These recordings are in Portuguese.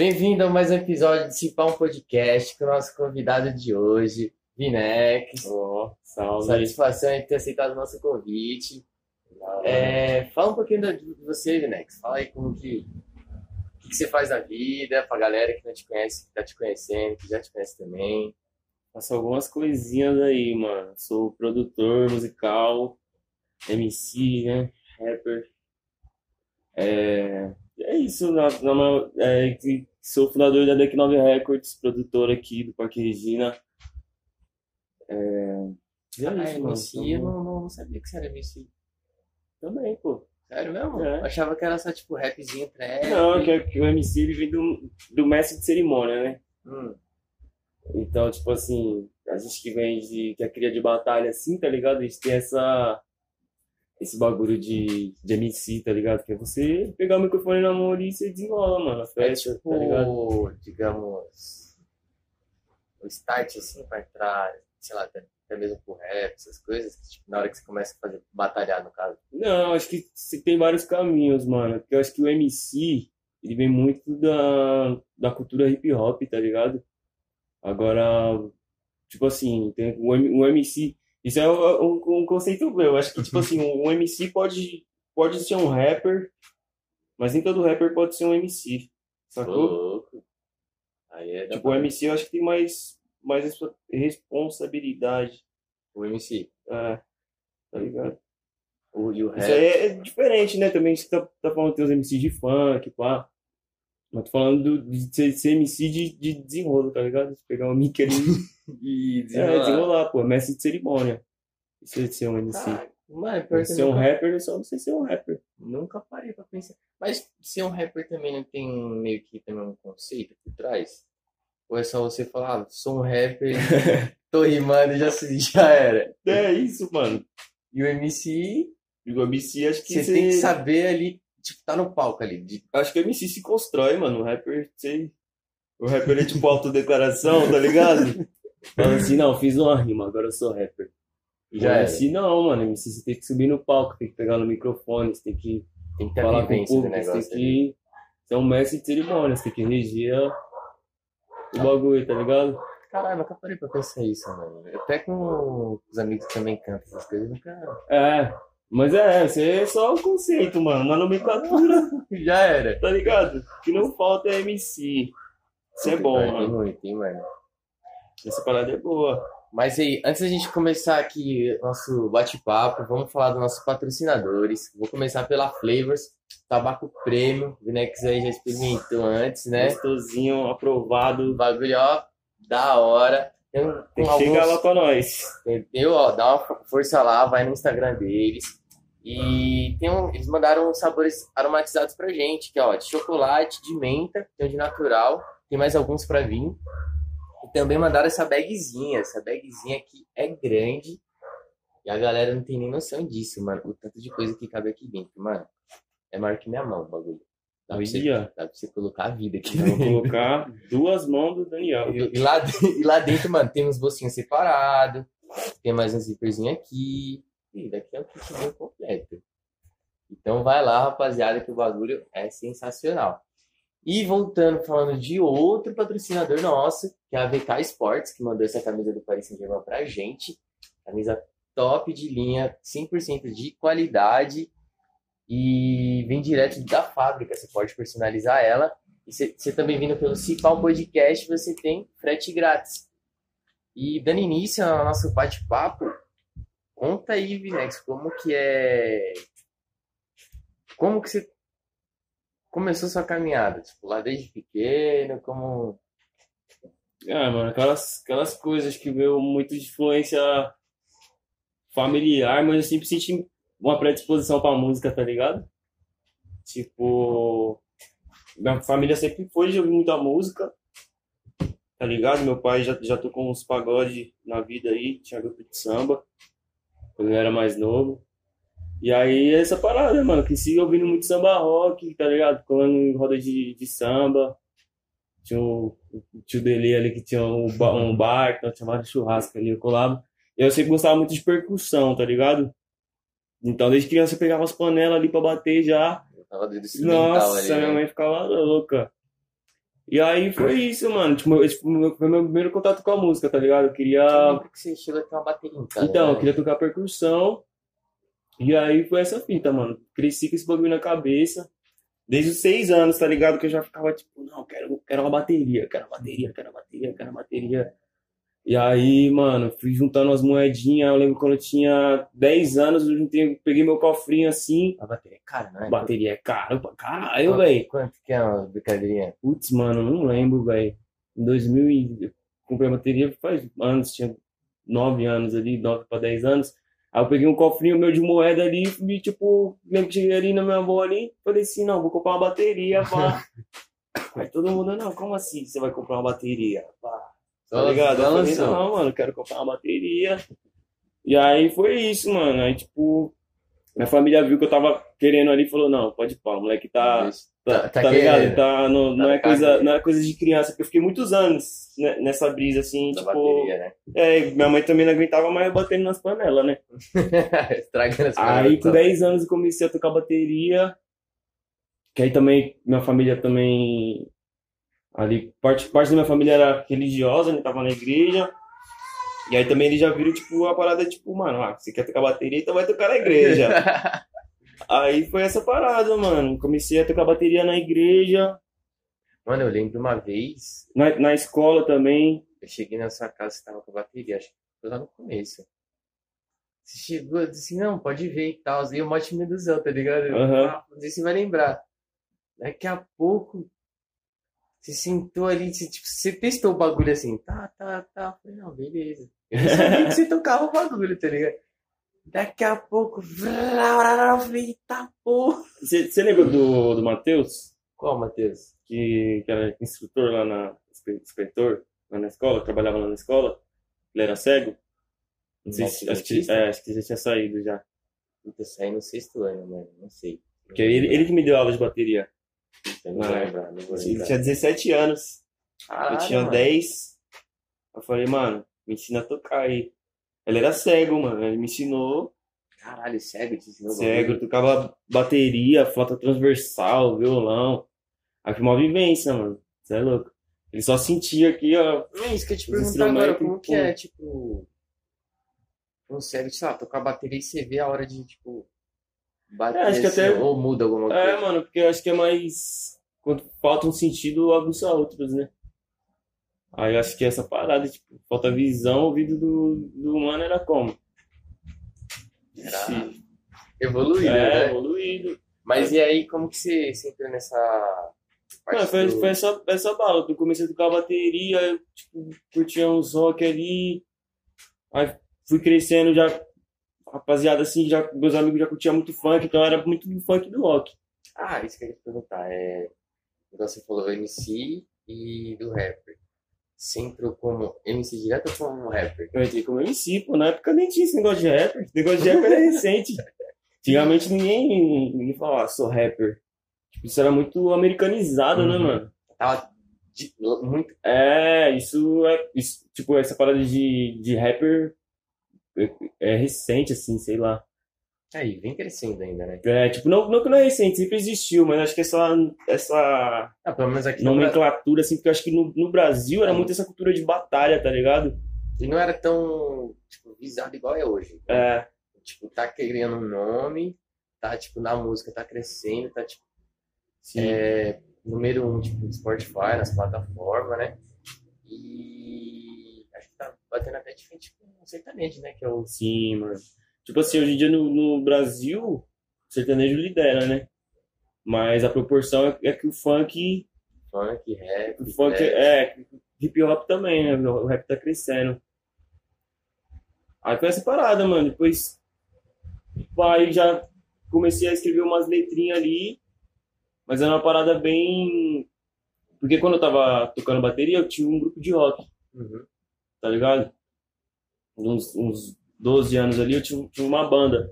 Bem-vindo a mais um episódio de Cipar um Podcast com o nosso convidado de hoje, Vinex. Oh, salve. Satisfação em ter aceitado o nosso convite. É, fala um pouquinho de você, Vinex. Fala aí como que, o que você faz na vida, pra galera que não te conhece, que tá te conhecendo, que já te conhece também. Faço algumas coisinhas aí, mano. Sou produtor musical, MC, né? Rapper. É, é isso, na, na, é, sou fundador da Deck 9 Records, produtor aqui do Parque Regina. É, é ah, isso, MC, eu não, não, sabia que você era MC. Também, pô. Sério mesmo? É. Achava que era só tipo rapzinho, trap. Não, que, que o MC ele vem do, do mestre de cerimônia, né? Hum. Então, tipo assim, a gente que vem de. que é cria de batalha assim, tá ligado? A gente tem essa. Esse bagulho de, de MC, tá ligado? Que é você pegar o microfone na mão ali e você desenrola, mano, a festa, é tipo, tá ligado? digamos. o start assim pra entrar, sei lá, até, mesmo pro rap, essas coisas, tipo, na hora que você começa a fazer batalhar, no caso. Não, acho que você tem vários caminhos, mano. Porque eu acho que o MC, ele vem muito da, da cultura hip hop, tá ligado? Agora, tipo assim, tem um, MC. Isso é um, um conceito meu. Eu acho que, tipo uhum. assim, um MC pode, pode ser um rapper, mas nem todo rapper pode ser um MC. Sacou? Louco. Aí é tipo, o MC eu acho que tem mais, mais responsabilidade. O MC. É, tá ligado? O, e o rap. Isso aí é, diferente, né? Também você tá, tá falando que tem os MCs de funk, pá. Mas tô falando de ser, ser MC de, de desenrolo, tá ligado? De pegar um mic ali e desenrolar. É, desenrolar, pô. Mestre de cerimônia. Isso de ser um MC. Mano, ser um rapper, é só você ser um rapper. Nunca parei pra pensar. Mas ser um rapper também não tem meio que também um conceito por trás? Ou é só você falar, ah, sou um rapper, tô rimando e já, já era? É isso, mano. E o MC. E o MC acho que. Você tem que saber ali tipo, tá no palco ali. De... Acho que o MC se constrói, mano. O rapper, sei. O rapper é tipo autodeclaração, tá ligado? Fala assim, não, fiz uma rima, agora eu sou rapper. Já é assim, não, mano. MC você tem que subir no palco, tem que pegar no microfone, você tem que, tem que ter falar com o público, você tem que ser um mestre de cerimônia, você tem que regir o bagulho, tá ligado? Caralho, nunca parei pra pensar isso, mano. Até com os amigos que também cantam essas coisas, nunca. É, mas é, isso é só o conceito, mano. Uma nomenclatura. Já era. Tá ligado? O que não falta é MC. Isso é bom, mano. Tem muito, hein, mano. Essa parada é boa. Mas aí, antes da gente começar aqui nosso bate-papo, vamos falar dos nossos patrocinadores. Vou começar pela Flavors, tabaco prêmio. O Vinex aí já experimentou antes, né? Gostosinho, aprovado. Bagulho, ó, da hora. Tem, tem alguns... Chega lá pra nós. Entendeu? Ó, dá uma força lá, vai no Instagram deles. E tem um, eles mandaram sabores aromatizados pra gente, que é ó, de chocolate, de menta, tem um de natural, tem mais alguns pra vir. Também mandaram essa bagzinha, essa bagzinha aqui é grande. E a galera não tem nem noção disso, mano. O tanto de coisa que cabe aqui dentro, mano. É maior que minha mão o bagulho. Dá pra, você, dá pra você colocar a vida aqui. Vou colocar duas mãos do Daniel. E, e, lá, e lá dentro, mano, tem uns bolsinhos separados. Tem mais um zíperzinho aqui e daqui é o kit bem completo. Então vai lá, rapaziada, que o bagulho é sensacional. E voltando, falando de outro patrocinador nosso, que é a VK Sports, que mandou essa camisa do Paris Saint-Germain pra gente. Camisa top de linha, 100% de qualidade e vem direto da fábrica. Você pode personalizar ela. E você também vindo pelo Cipal Podcast, você tem frete grátis. E dando início ao nosso bate-papo, Conta aí, Vinex, como que é. Como que você começou sua caminhada? Tipo, lá desde pequeno, como. Ah, mano, aquelas, aquelas coisas que veio muito de influência familiar, mas eu sempre senti uma predisposição pra música, tá ligado? Tipo, minha família sempre foi de ouvir muita música, tá ligado? Meu pai já, já tocou uns pagode na vida aí, tinha grupo de samba quando eu era mais novo. E aí essa parada, mano, que siga ouvindo muito samba rock, tá ligado? Colando em roda de, de samba. Tinha o, o tio dele ali que tinha um, um bar, que chamado churrasco ali, eu colava. Eu sempre gostava muito de percussão, tá ligado? Então desde criança eu pegava as panelas ali pra bater já. Eu tava Nossa, ali, minha né? mãe ficava louca. E aí foi isso, mano. Tipo, esse foi meu- primeiro contato com a música, tá ligado? Eu queria. Como que você chegou a ter uma bateria casa? Então, eu né? queria tocar percussão. E aí foi essa fita, mano. Cresci com esse bagulho na cabeça. Desde os seis anos, tá ligado? Que eu já ficava tipo, não, quero, quero uma bateria, quero uma bateria, quero uma bateria, quero uma bateria. E aí, mano, fui juntando as moedinhas. Eu lembro quando eu tinha 10 anos, eu juntei, peguei meu cofrinho assim. A bateria é cara, não é? Bateria é caro pra caralho, velho. Quanto que é uma brincadeirinha? Putz, mano, não lembro, velho. Em 2000 e... eu comprei a bateria faz anos, tinha 9 anos ali, 9 pra 10 anos. Aí eu peguei um cofrinho meu de moeda ali e, tipo, cheguei ali na minha avó ali, falei assim, não, vou comprar uma bateria, pá. Aí todo mundo, não, como assim você vai comprar uma bateria? Pá. Tá ligado? Eu falei, não, mano, quero comprar uma bateria. E aí foi isso, mano. Aí, tipo, minha família viu que eu tava querendo ali e falou, não, pode ir pá, o moleque tá... Tá, Tá- tá tá ligado? querendo. Tá, não, não, Tá é coisa, não é coisa de criança, porque eu fiquei muitos anos nessa brisa, assim, Da tipo. bateria, né? É, minha mãe também não aguentava mais batendo nas panelas, né? Estragando as Aí coisas, com então. 10 anos eu comecei a tocar bateria. Que aí também, minha família também. Ali, parte, parte da minha família era religiosa, né? Tava na igreja. E aí também eles já viram, tipo, a parada, tipo, mano, ah, você quer tocar bateria, então vai tocar na igreja. aí foi essa parada, mano. Comecei a tocar bateria na igreja. Mano, eu lembro uma vez, Na, na escola também. eu cheguei na sua casa, você tava com a bateria, acho que foi lá no começo. Você chegou, eu disse, não, pode ver e tal. E o mó timidozão, tá ligado? Eu, Aham. ah, não sei se vai lembrar. Daqui a pouco, você sentou ali, você, tipo, você testou o bagulho assim, tá, tá, tá. Falei, não, beleza. Eu sabia que você tocava o bagulho, tá ligado? Daqui a pouco, eita porra. Você lembra do, do Matheus? Qual, Matheus? Que, que era instrutor lá na. inspe- inspetor lá na escola, trabalhava lá na escola. Ele era cego. Não sei se, acho, que, é, acho que já tinha saído já. Eu saí no sexto ano, mano, não sei. Porque ele, ele que me deu aula de bateria. Eu não vou Não. lembrar, não vou Ele lembrar. tinha 17 anos. Caralho, eu tinha mano. 10. Eu falei, mano, me ensina a tocar aí. Ele era cego, mano. Ele me ensinou. Caralho, cego, te ensinou Cego, tocava bateria, flauta transversal, violão. Aí foi uma vivência, mano. Você é louco. Ele só sentia aqui, ó. É isso que eu te perguntar agora, como que é, tipo... Um cego, sei lá, tocar bateria e você vê a hora de, tipo... Bater É, acho que até- ou muda alguma É, coisa. mano, porque eu acho que é mais. Quando falta um sentido, aguça outros, né? Aí eu acho que essa parada, tipo, falta visão, o ouvido do, do humano era como? Era Ixi, evoluído, é, né? evoluído. Mas e aí, como que você, você entrou nessa Mano, foi, do- foi essa, essa bala. Eu comecei a tocar bateria, eu, tipo, curtia uns rock ali. Aí fui crescendo já. Rapaziada, assim, já, meus amigos já curtiam muito funk, então era muito do funk e do rock. Ah, isso que eu ia te perguntar. É... Igual você falou, MC e do rapper. Você entrou como MC direto ou como rapper? Eu entrei como MC, pô. Na época nem tinha esse negócio de rapper. Esse negócio de rapper é recente. Antigamente ninguém, ninguém falava, ah, sou rapper. Tipo, isso era muito americanizado, né, Uhum. mano? Tava de- muito... É, isso é. Isso, tipo, essa parada de, de rapper é, é recente, assim, sei lá. Aí, vem crescendo ainda, né? É, tipo, não, não que não é recente, sempre existiu, mas acho que essa, essa Ah, pelo menos aqui no nomenclatura, assim, porque eu acho que no, no Brasil era muito essa cultura de batalha, tá ligado? E não era tão, tipo, visado igual é hoje. É, Tipo, tá criando um nome, tá, tipo, na música tá crescendo, tá, tipo, sim. é, número um, tipo, no Spotify, nas plataformas, né? E acho que tá batendo até de frente sertanejo, né? Que é o Sim, mano. Tipo assim, hoje em dia no, no Brasil, o sertanejo lidera, né? Mas a proporção é, é que o funk, funk, rap, o funk é, hip hop também, né? O rap tá crescendo. Aí foi essa parada, mano. Depois, aí já comecei a escrever umas letrinhas ali, mas era uma parada bem. Porque quando eu tava tocando bateria, eu tinha um grupo de rock. Uhum. tá ligado? Uns, uns 12 anos ali, eu tinha, tinha uma banda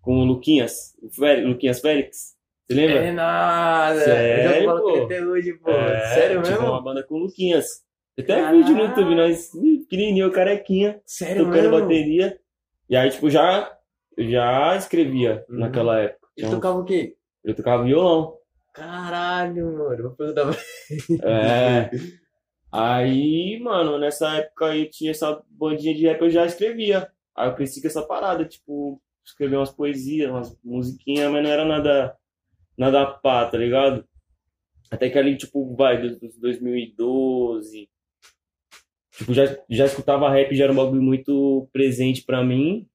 com o Luquinhas, o Fé- Luquinhas Félix. Você lembra? É nada! eu Sério, ele pô? até hoje, pô. É, Sério mesmo? uma banda com o Luquinhas. Até Caralho. vídeo no YouTube, nós pequenininho, carequinha, Sério tocando mesmo? bateria. E aí, tipo, já, eu já escrevia Uhum. naquela época. Ele Então, tocava o quê? eu tocava violão. Caralho, mano. Vou perguntar pra É. Aí, mano, nessa época aí tinha essa bandinha de rap, eu já escrevia. Aí eu cresci com essa parada, tipo, escrever umas poesias, umas musiquinhas, mas não era nada, nada pá, tá ligado? Até que ali, tipo, vai, dos dos 2012, tipo, já, já escutava rap, já era um bagulho muito presente pra mim.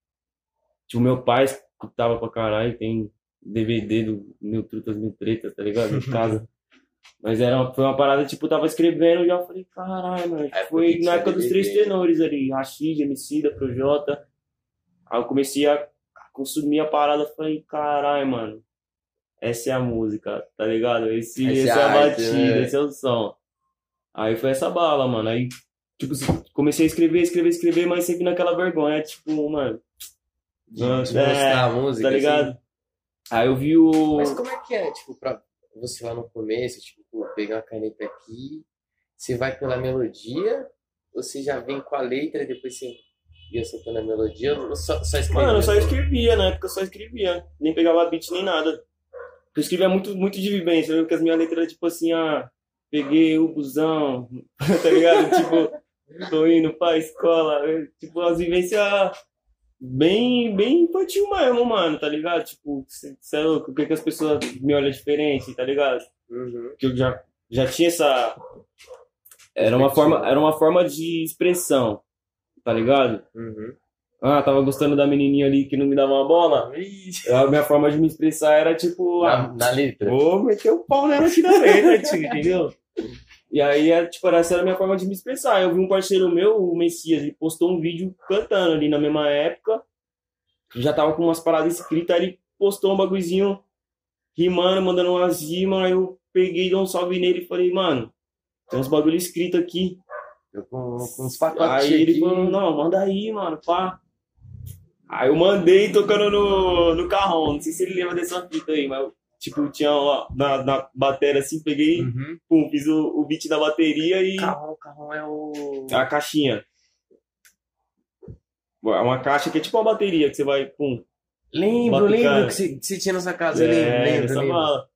Tipo, meu pai escutava pra caralho, tem DVD do Mil Trutas, Mil Tretas, tá ligado? Em casa. Mas era uma, foi uma parada, tipo, eu tava escrevendo e já falei, caralho, mano. É, foi na época dos três tenores ali, Rashid, Emicida, Projota. Aí eu comecei a consumir a parada, falei, caralho, mano. Essa é a música, tá ligado? Esse, Essa é essa é a a arte, batida, né? esse é o som. Aí foi essa bala, mano. Aí, tipo, comecei a escrever, escrever, escrever, mas sempre naquela vergonha, tipo, mano, de, de É, mostrar a música. tá ligado? assim. Aí eu vi o. Mas como é que é, tipo, pra você lá no começo, tipo, pegar uma caneta aqui, você vai pela melodia, ou você já vem com a letra e depois você ia soltando a melodia, ou só, só escreve? Mano, eu só escrevia, na época eu só escrevia. Nem pegava beat nem nada. Eu escrevia muito, muito de vivência, eu lembro que as minhas letras eram tipo assim, ah, peguei o busão, tá ligado? tipo, tô indo pra escola. Tipo, as vivências bem, bem infantil mesmo, mano, tá ligado? Tipo, você é louco, por que, que as pessoas me olham diferente, tá ligado? Uhum. que eu já, já tinha essa. Era uma, forma, era uma forma de expressão, tá ligado? Uhum. Ah, tava gostando da menininha ali que não me dava uma bola. A minha forma de me expressar era tipo, Na, ah, na letra. vou meter o pau nela aqui na letra, tio, entendeu? E aí, é, tipo, essa era a minha forma de me expressar. Eu vi um parceiro meu, o Messias, ele postou um vídeo cantando ali na mesma época. Já tava com umas paradas escritas, aí ele postou um bagulhozinho rimando, mandando umas rimas. Aí eu peguei, dei um salve nele e falei, mano, tem uns bagulho escrito aqui. Eu com, com uns pacotinhos Aí ele falou, não, manda aí, mano, pá. Aí eu mandei tocando no, no carrão. Não sei se ele lembra dessa fita aí, mas tipo, tinha uma, na, na bateria assim, peguei, Uhum. pum, fiz o, o beat da bateria e Carrão, carrão é o... a caixinha. É uma caixa que é tipo uma bateria que você vai, pum. Lembro, lembro que você tinha na sua casa, eu é, lembro, lembro, nessa lembro. mala.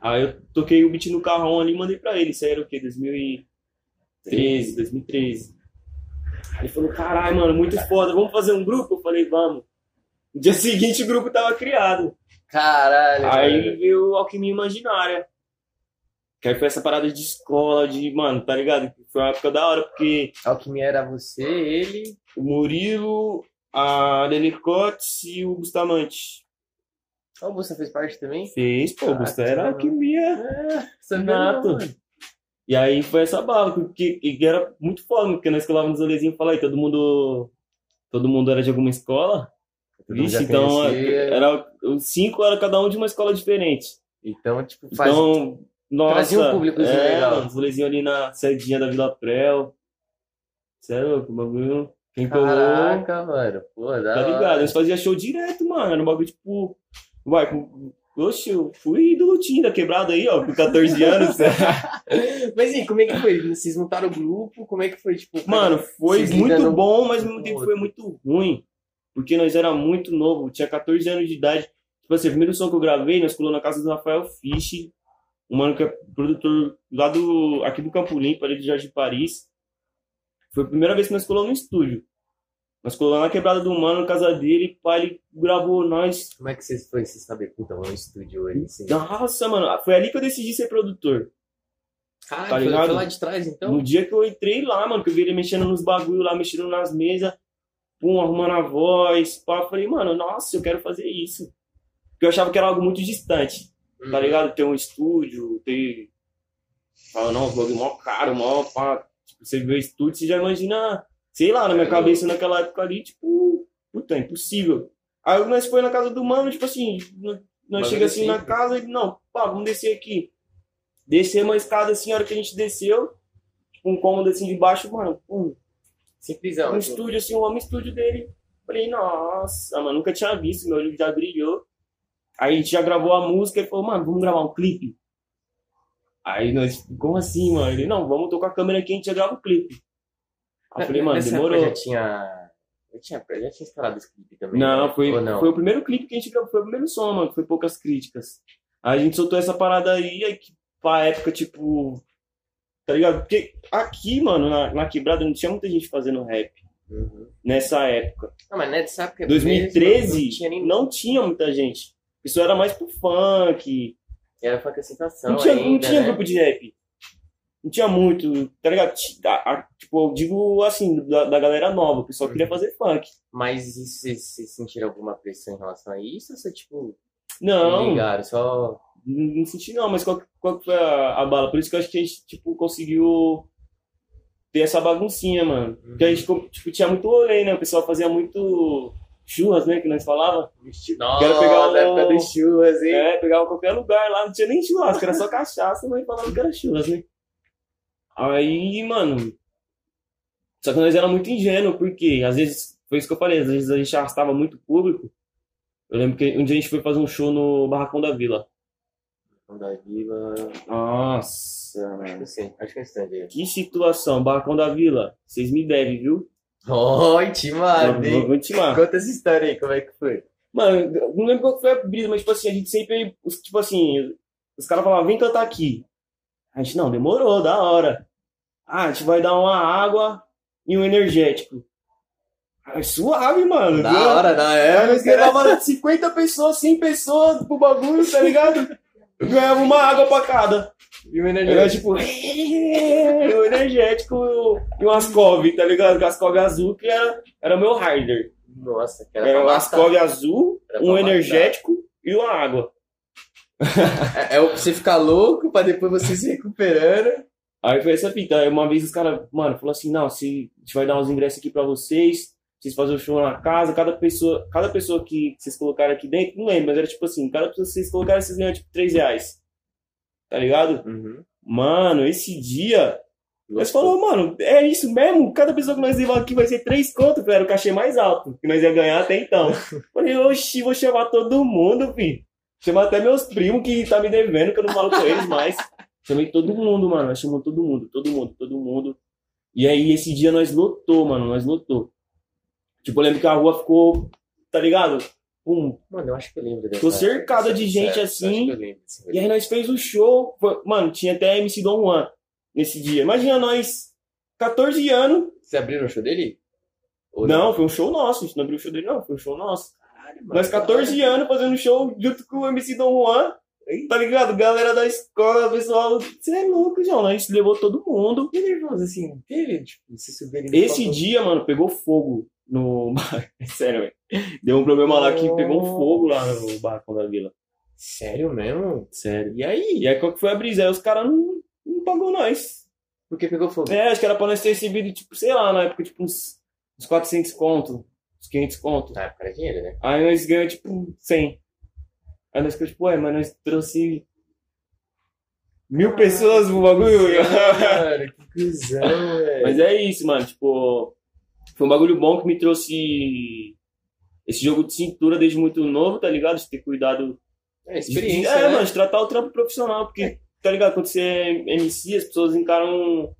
Aí eu toquei o beat no carrão ali e mandei pra ele. Isso aí era o quê? 2013, 2013. Aí ele falou, caralho, mano, muito foda, vamos fazer um grupo? Eu falei, vamos. No dia seguinte o grupo tava criado. Caralho, Aí mano. veio Alquimia Imaginária. Que aí foi essa parada de escola, de, mano, tá ligado? Foi uma época da hora, porque Alquimia era você, ele... o Murilo, a Lene Cotes e o Bustamante. Ah, o Busta fez parte também? Fez, pô, o Busta era alquimia. É, Nato. E aí foi essa bala, porque que era muito foda, porque nós colávamos nos rolezinhos e falava, todo mundo. Todo mundo era de alguma escola. Vixe, então conhecia. era, os cinco era cada um de uma escola diferente. Então, tipo, faz... Então, nossa. Trazia um públicozinho é, legal. rolezinhos ali na sedinha da Vila Prel. Sério, o bagulho. Quem colou, Caraca, mano. Pô, da tá hora. ligado? Nós fazia show direto, mano. Era um bagulho tipo. Vai, com. Oxe, eu fui do Lutinho da quebrada aí, ó, com 14 anos. Mas e como é que foi? Vocês montaram o grupo? Como é que foi, tipo... Mano, foi muito bom, mas ao mesmo tempo foi muito ruim. Porque nós era muito novo, tinha 14 anos de idade. Tipo assim, o primeiro som que eu gravei, nós colou na casa do Rafael Fisch, um mano que é produtor lá do, aqui do Campo Limpo, ali de Jorge Paris. Foi a primeira vez que nós colamos no estúdio. Nós colamos lá na quebrada do mano, na casa dele, pá, ele gravou nós. Como é que vocês foi se saber? Puta, vamos no estúdio hoje, assim. Nossa, mano, foi ali que eu decidi ser produtor. Caralho, tá foi lá de trás, então? No dia que eu entrei lá, mano, que eu vi ele mexendo nos bagulho lá, mexendo nas mesas, pum, arrumando a voz, pá, eu falei, mano, nossa, eu quero fazer isso. Porque eu achava que era algo muito distante, Hum. tá ligado? Ter um estúdio, ter. Fala, não, bagulho mó caro, mó, pá. Tipo, você vê o estúdio, você já imagina, sei lá, na minha É, cabeça naquela época ali, tipo, puta, é impossível. Aí nós foi na casa do mano, tipo assim, nós chega assim na casa e, não, pá, vamos descer aqui. Descemos a escada assim, a hora que a gente desceu, tipo, um cômodo assim de baixo, mano, pum, Simplesão. um estúdio assim, um homem estúdio dele. Falei, nossa, mano, nunca tinha visto, meu olho já brilhou. Aí a gente já gravou a música e falou, mano, vamos gravar um clipe? Aí nós, como assim, mano? Ele, não, vamos tocar a câmera aqui a gente já grava o clipe. Aí eu falei, mano, Nessa demorou. já tinha... Já tinha, já tinha instalado esse clipe também, Não, né? foi, não? foi o primeiro clipe que a gente gravou, foi o primeiro som, mano, foi poucas críticas. Aí a gente soltou essa parada aí, aí que pra época, tipo. Tá ligado? Porque aqui, mano, na, na quebrada não tinha muita gente fazendo rap Uhum. nessa época. Não, mas nessa época 2013 mesmo, não tinha nem... não tinha muita gente. Isso era mais pro funk. Era funk aceitação Não tinha, não ainda, tinha né? grupo de rap. Não tinha muito, tá ligado? A- a- tipo, eu digo assim, da, da galera nova, o pessoal Uhum. queria fazer funk. Mas e vocês vocês sentiram alguma pressão em relação a isso? Ou você, tipo, Não, ligaram? Só... não, senti não, mas qual, qual foi a, a bala? Por isso que eu acho que a gente, tipo, conseguiu ter essa baguncinha, mano. Porque a gente, tipo, tinha muito rolê, né? O pessoal fazia muito churras, né? Que nós falava. Nossa, Quero pegar o- época dos churras, hein? É, pegava qualquer lugar lá, não tinha nem churrasco, era só cachaça, mas falava que era churras, né? Aí, mano. Só que nós era muito ingênuo, porque às vezes, foi isso que eu falei, às vezes a gente arrastava muito público. Eu lembro que um dia a gente foi fazer um show no Barracão da Vila. Da Vila... Nossa, Acho mano. que sim, acho que é. Que situação, Barracão da Vila. Vocês me devem, viu? Oi, timado, vou, hein? vou intimar. Conta essa história aí, como é que foi? Mano, eu não lembro qual foi a brisa, mas tipo assim, a gente sempre. os- Tipo assim, os caras falavam, vem cantar aqui. A gente, não, demorou, da hora. Ah, a gente vai dar uma água e um energético. Ah, suave, mano. Da viu? hora, Aí época. nós levava 50 pessoas, 100 pessoas pro bagulho, tá ligado? Ganhava uma água pra cada. E o Era energético. tipo, o energético e um Ascov, tá ligado? Com Ascov azul, que era, era meu harder. Nossa, que era Era um. Ascov azul, Era um energético e uma água. É, é o pra você ficar louco, pra depois você se recuperando. Aí foi essa fita. Aí uma vez os caras, mano, falou assim: não, se a gente vai dar uns ingressos aqui pra vocês, vocês fazem o show na casa, cada pessoa, cada pessoa que vocês colocaram aqui dentro, não lembro, mas era tipo assim, cada pessoa que vocês colocaram, vocês ganham tipo 3 reais. Tá ligado? Uhum. Mano, esse dia, nós falou, mano, é isso mesmo? Cada pessoa que nós levar aqui vai ser 3 conto, que era o cachê mais alto que nós ia ganhar até então. Falei, oxi, vou chamar todo mundo, filho. Chamar até meus primos que tá me devendo, que eu não falo com eles mais. Chamei todo mundo, mano. Nós chamamos todo mundo, todo mundo, todo mundo. E aí, esse dia nós lotou, mano. Nós lotou. Tipo, eu lembro que a rua ficou, tá ligado? Pum. Mano, eu acho que eu lembro dessa. Ficou cercada de gente eu assim. Lembro E aí nós fez o show. Foi- Mano, tinha até MC Don Juan nesse dia. Imagina nós, 14 anos. Vocês abriram o show dele? Ou Não, foi um show nosso. A gente não abriu o show dele, não. Foi um show nosso. Caralho, mano. Nós, 14 anos, fazendo show junto com o MC Don Juan. Tá ligado? Galera da escola, pessoal. Você é louco, João. A gente levou todo mundo. Que nervoso, assim. Teve, tipo, no Esse dia, mano, pegou fogo no. É Sério, velho. Deu um problema lá que pegou fogo lá no barracão da vila. Sério mesmo? Sério. E aí? E aí, qual que foi a brisa? Aí os caras não, não pagou nós. Por que pegou fogo? É, acho que era pra nós ter recebido, tipo, sei lá, na época, tipo, uns, uns 400 conto, uns 500 conto. Na época era dinheiro, né? Aí nós ganhamos, tipo, 100. Aí nós ficamos, tipo, ué, mas nós trouxe mil pessoas pro bagulho. Mano, que cuzão, velho. mas é isso, mano, tipo, foi um bagulho bom que me trouxe esse jogo de cintura desde muito novo, tá ligado? De ter cuidado. É de- experiência, é, né? mano, de tratar o trampo profissional, porque, tá ligado? Quando você é MC, as pessoas encaram.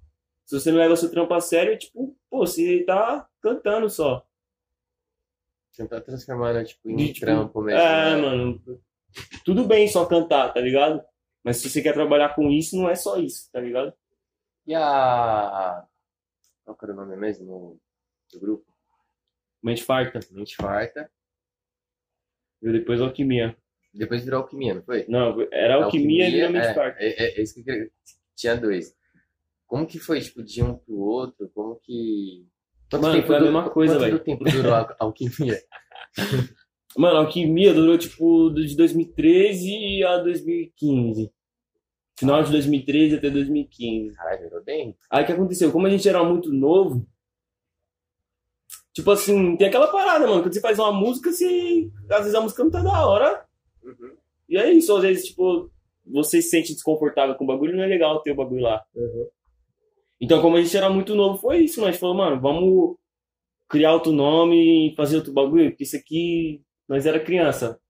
Se você não leva seu trampo a sério, é tipo, pô, você tá cantando só. Tentar transformar, né, tipo, em De, tipo, trampo mesmo. É, né? mano. Tudo bem só cantar, tá ligado? Mas se você quer trabalhar com isso, não é só isso, tá ligado? E a... Qual que era o nome mesmo do grupo? Mente farta. Mente Farta. Viu depois alquimia. Depois virou Alquimia, não foi? Não, era alquimia, e virou mente é, farta. É, é, é isso que eu queria... Tinha dois. Como que foi, tipo, de um pro outro? Como que... Quanto Mano, foi a mesma coisa, quanto velho. tempo durou a Alquimia? Mano, a alquimia durou tipo de 2013 a 2015. Final de 2013 até 2015. Caralho, durou bem. Aí o que aconteceu? Como a gente era muito novo, tipo assim, tem aquela parada, mano. Quando você faz uma música, você. Às vezes a música não tá da hora. Uhum. E é isso, às vezes, tipo, você se sente desconfortável com o bagulho, não é legal ter o bagulho lá. Uhum. Então, como a gente era muito novo, foi isso, nós falou, mano, vamos criar outro nome e fazer outro bagulho, porque isso aqui, nós era criança.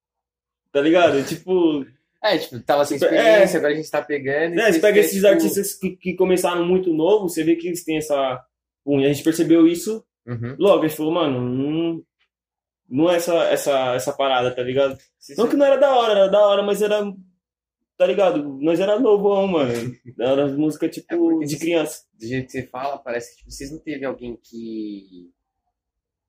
Tá ligado? Tipo, É, tipo, tava sem Tipo, experiência, agora a gente tá pegando. né, você pega esses tipo, artistas que, que começaram muito novo, você vê que eles têm essa. E a gente percebeu isso Uhum. logo. Gente falou, mano, não, não é essa, essa, essa parada, tá ligado? Vocês- Não que não era da hora, era da hora, mas era tá ligado? Nós era novão, mano. Era música, É tipo, porque de criança. Do jeito que você fala, parece que tipo, vocês não teve alguém que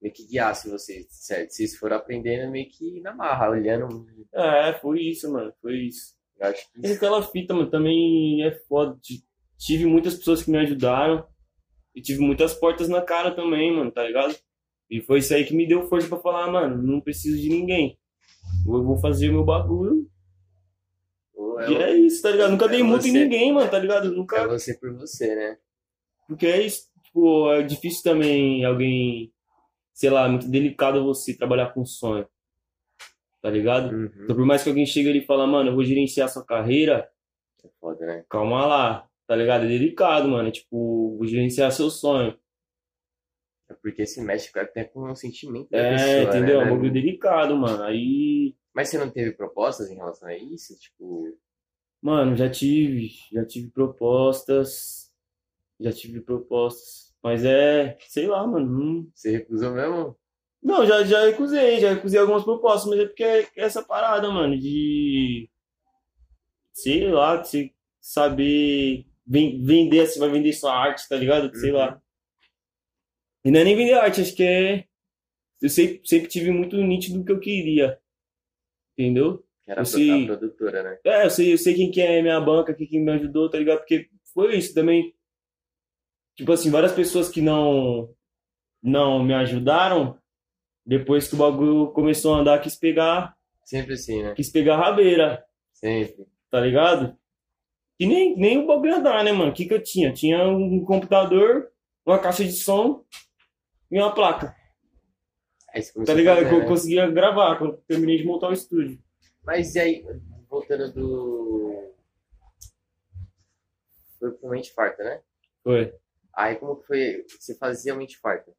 meio que guiasse vocês, certo? Vocês foram aprendendo meio que na marra, olhando. É, foi isso, mano. Foi isso. Eu acho que E aquela fita, mano, também é foda. Ti- Tive muitas pessoas que me ajudaram. E tive muitas portas na cara também, mano, tá ligado? E foi isso aí que me deu força pra falar, mano, não preciso de ninguém. Eu vou fazer o meu bagulho. ou E é, é isso, tá ligado? Nunca é dei muito em ninguém, mano, tá ligado? é Nunca. você por você, né? Porque é isso, tipo, é difícil também alguém, sei lá, muito delicado você trabalhar com sonho. Tá ligado? Uhum. Então, por mais que alguém chegue ali e fale, mano, eu vou gerenciar sua carreira, É foda, né? calma lá, tá ligado? É delicado, mano. É tipo, gerenciar seu sonho. É porque se mexe até com o sentimento da É, pessoa, entendeu? É né? um bagulho delicado, mano. Aí, Mas você não teve propostas em relação a isso? Tipo, mano, já tive, já tive propostas, já tive propostas. Mas é, sei lá, mano. Não, você recusou mesmo? não já, já recusei, já recusei algumas propostas, mas é porque é essa parada, mano, de, sei lá, de saber vender, você vai vender sua arte, tá ligado? Sei Uhum. lá. E não é nem vender arte, acho que é. Eu sempre, sempre tive muito nítido do que eu queria. Entendeu? Era Eu sei. a produtora, né? É, eu sei, eu sei quem que é minha banca, quem que me ajudou, tá ligado? Porque foi isso também. Tipo assim, várias pessoas que não não me ajudaram, depois que o bagulho começou a andar, quis pegar, Sempre assim, né? quis pegar a rabeira, Sempre. tá ligado? E nem, nem o bagulho andar, né, mano? O que que eu tinha? Tinha um computador, uma caixa de som e uma placa, tá a ligado? fazer, eu né? conseguia gravar quando eu terminei de montar o estúdio. Mas e aí, voltando do. Foi pro mente farta, né? Foi. Aí como que foi? Você fazia mente farta?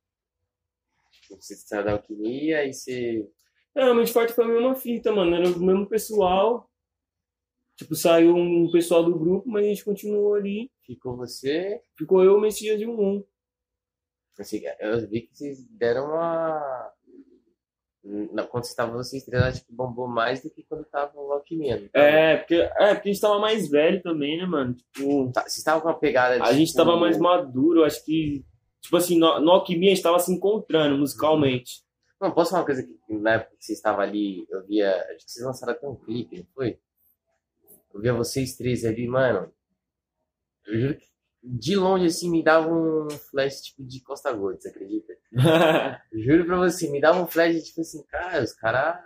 Tipo, Você saiu da alquimia e você. É, o Mente Forte foi a mesma fita, mano. Era o mesmo pessoal. Tipo, saiu um pessoal do grupo, mas a gente continuou ali. Ficou você. Ficou eu, o Messias e o Um. Assim, eu vi que vocês deram uma. Na- Quando estavam vocês três, acho que bombou mais do que quando tava o alquimia. não? É, porque, é, porque a gente tava mais velho também, né, mano? Tipo, Tá, Vocês estavam com uma pegada de. a gente tipo, tava mais maduro. Acho que, tipo assim, no, no Alquimia a gente tava se encontrando musicalmente. Não, posso falar uma coisa que na época que vocês estavam ali, eu via. Acho que vocês lançaram até um clipe, não foi? Eu via vocês três ali, mano. Eu juro que de longe assim me dava um flash tipo de Costa Gold, você acredita? Juro pra você, me dava um flash tipo assim, cara, os caras.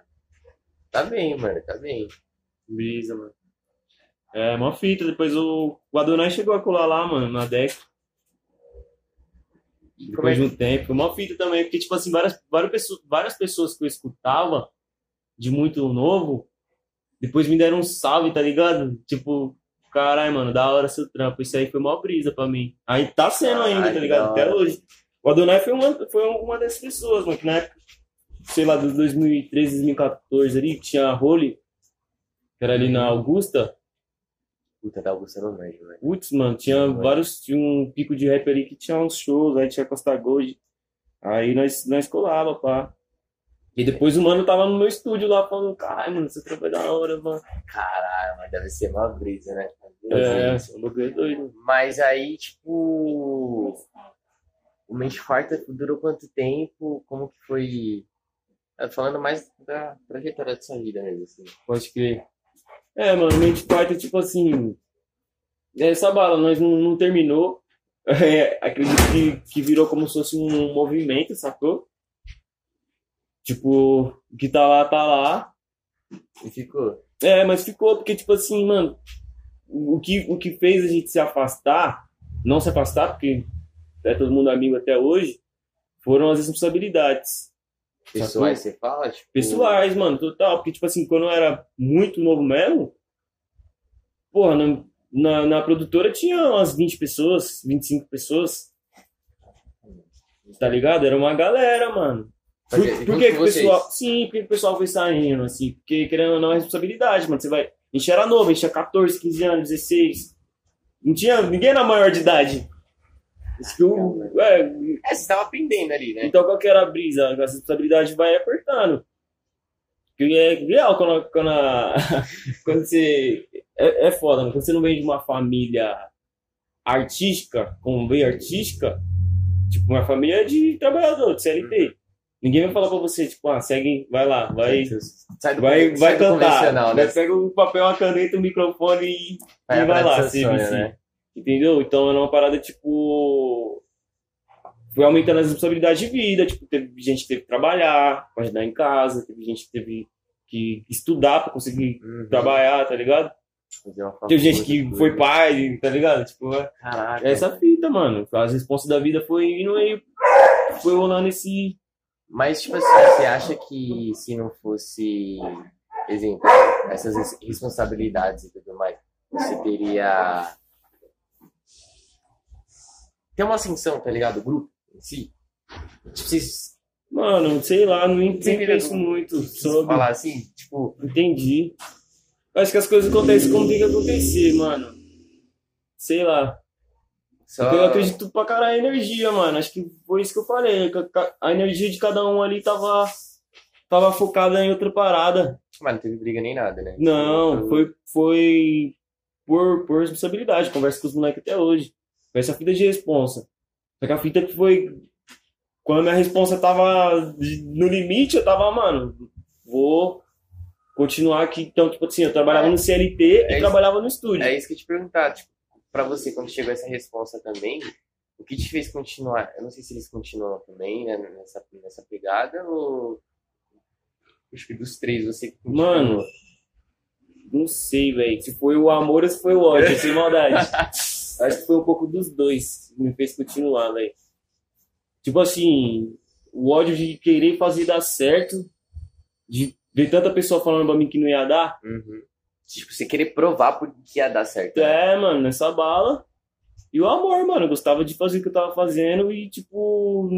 Tá bem, mano, tá bem. Brisa, mano. É, uma fita. Depois o, o Adonai chegou a colar lá, mano, na deck. E é Depois de que. um tempo. Uma fita também, porque, tipo assim, várias, várias, pessoas, várias pessoas que eu escutava de muito novo, depois me deram um salve, tá ligado? Tipo, caralho, mano, da hora seu trampo. Isso aí foi uma brisa pra mim. Aí tá sendo ainda, Caralho, tá ligado? Até hoje. O Adonai foi uma, foi uma dessas pessoas, mano, que na época, sei lá, dos 2013, 2014 ali, tinha a Role, que era ali na Augusta. Puta da Augusta não manjo, velho. Putz, mano, tinha Não, vários. Tinha um pico de rap ali que tinha uns shows, aí tinha Costa Gold. Aí nós, nós colava, pá. E depois o mano tava no meu estúdio lá falando, caralho, mano, você trabalha da hora, mano. Caralho, mas deve ser uma brisa, né? É, o bagulho é doido. Mas aí, tipo. O mente farta durou quanto tempo? Como que foi. É, Falando mais da trajetória da sua vida mesmo, assim. Pode crer. É, mano, mente quarta, tipo assim. é, Essa bala, nós não, não terminou. É, acredito que, que virou como se fosse um movimento, sacou? Tipo, o que tá lá, tá lá. E ficou. É, mas ficou, porque, tipo assim, mano, o que, o que fez a gente se afastar, não se afastar, porque é todo mundo amigo até hoje, foram as responsabilidades. Pessoais, você fala? Tipo, Pessoais, mano, total. Porque, tipo assim, quando eu era muito novo mesmo, porra, na, na, na produtora tinha umas 20 pessoas, 25 pessoas. Tá ligado? Era uma galera, mano. Por, por que, o pessoal. Sim, por que que o pessoal foi saindo, assim? Porque querendo ou não é responsabilidade, mano. Você vai. A gente era novo, a gente tinha 14, 15 anos, 16. Não tinha. Ninguém era maior de idade. Eu- é, É, você tava aprendendo ali, né? então qual que era a brisa? A responsabilidade vai apertando. Porque é real quando, quando, a- quando você é, é foda, mano. Quando você não vem de uma família artística, como veio artística, tipo, uma família de trabalhador, de CLT. Ninguém vai falar pra você, tipo, ah, segue, vai lá, vai, Sai do, vai, sai vai do cantar. né? Pega o papel, a caneta, o microfone e Vai e vai lá, sonho, né? Entendeu? Então era uma parada, tipo. Foi aumentando as responsabilidades de vida. Tipo, teve gente que teve que trabalhar pra ajudar em casa, teve gente que teve que estudar pra conseguir Uhum. trabalhar, tá ligado? Uma Teve gente que foi pai, tá ligado? Tipo, é Caraca. essa fita, mano. As responsas da vida foi indo aí, foi rolando esse. Mas, tipo assim, você acha que se não fosse, exemplo, essas res- responsabilidades e tudo mais, você teria. Tem uma ascensão, tá ligado? O grupo em si. Tipo, vocês Mano, sei lá, não penso muito sobre. falar assim, tipo, Entendi. Acho que as coisas acontecem como tem que acontecer, mano. Sei lá. Só. Porque eu acredito pra caralho em energia, mano. Acho que foi isso que eu falei. a- A energia de cada um ali tava, tava focada em outra parada. Mas não teve briga nem nada, né? Não, foi, foi por, por responsabilidade. Converso com os moleques até hoje. Foi essa fita de responsa. Só que a fita que foi. Quando a minha responsa tava no limite, eu tava, mano, vou continuar aqui. Então, tipo assim, eu trabalhava no CLT É e isso. trabalhava no estúdio. É isso que eu te perguntar, tipo, pra você, quando chegou essa resposta também, o que te fez continuar? Eu não sei se eles continuam também, né, nessa, nessa pegada, ou... Acho que dos três, você. Mano, não sei, velho. Se foi o amor ou se foi o ódio, sem maldade. Acho que foi um pouco dos dois que me fez continuar, velho. Tipo assim, o ódio de querer fazer dar certo, de ver tanta pessoa falando pra mim que não ia dar. Uhum. Tipo, você querer provar por que ia dar certo. né? É, mano, nessa bala. E o amor, mano. Eu gostava de fazer o que eu tava fazendo e, tipo.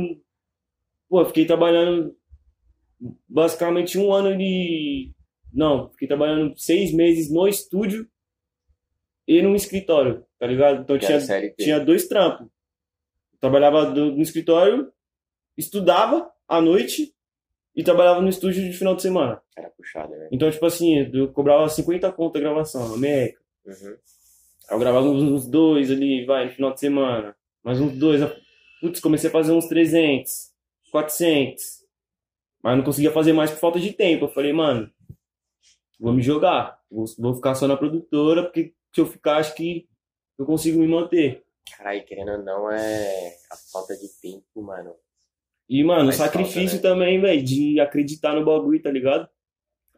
Pô, eu fiquei trabalhando basicamente um ano de. Não, fiquei trabalhando seis meses no estúdio e num escritório, tá ligado? Então Que tinha, tinha dois trampos. Trabalhava do- no escritório, estudava à noite e trabalhava no estúdio de final de semana. Era puxado, né? Então, tipo assim, eu cobrava 50 conto a gravação, a meca. Uhum. Aí eu gravava uns, uns dois ali, vai, no final de semana. Mais uns dois. Putz, comecei a fazer uns 300, 400. Mas não conseguia fazer mais por falta de tempo. Eu falei, mano, vou me jogar. Vou, vou ficar só na produtora, porque se eu ficar, acho que eu consigo me manter. Caralho, querendo ou não, é a falta de tempo, mano. E, mano, o Faz falta, sacrifício né? também, velho, de acreditar no bagulho, tá ligado?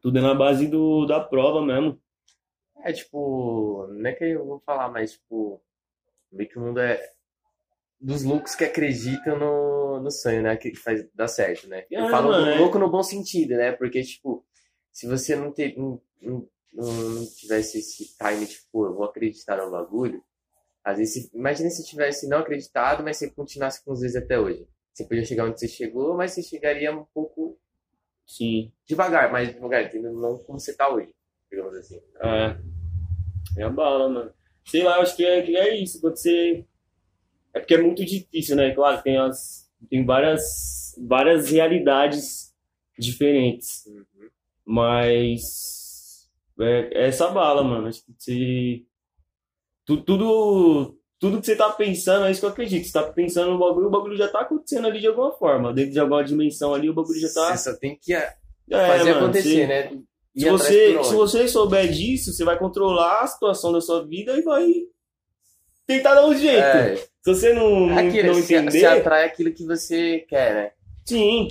Tudo é na base do, da prova mesmo. É tipo, não é que eu vou falar, mas tipo, meio que o mundo é dos loucos que acreditam no, no sonho, né? Que faz dar certo, né? Eu É, falo mano, é. louco no bom sentido, né? Porque, tipo, se você não, ter, não, não, não tivesse esse time, tipo, eu vou acreditar no bagulho, às vezes, imagina se tivesse não acreditado, mas você continuasse com os vezes até hoje. Você podia chegar onde você chegou, mas você chegaria um pouco Sim. devagar, mais devagar, entendeu? Não como você tá hoje, digamos assim. É. É a bala, mano. Sei lá, eu acho que é, que é isso. Quando você. É porque é muito difícil, né? Claro, tem, as, tem várias, várias realidades diferentes. Uhum. Mas. É, é essa bala, mano. Acho que você. tu- Tudo, tudo que você tá pensando, é isso que eu acredito. Você tá pensando no bagulho, o bagulho já tá acontecendo ali de alguma forma. Dentro de alguma dimensão ali, o bagulho já tá. Você só tem que É, fazer mano, acontecer, você- né? Ir Se você, se você souber disso, você vai controlar a situação da sua vida e vai tentar dar um jeito. É, Se você não, não, aquilo, não entender, se atrai aquilo que você quer, né? sim,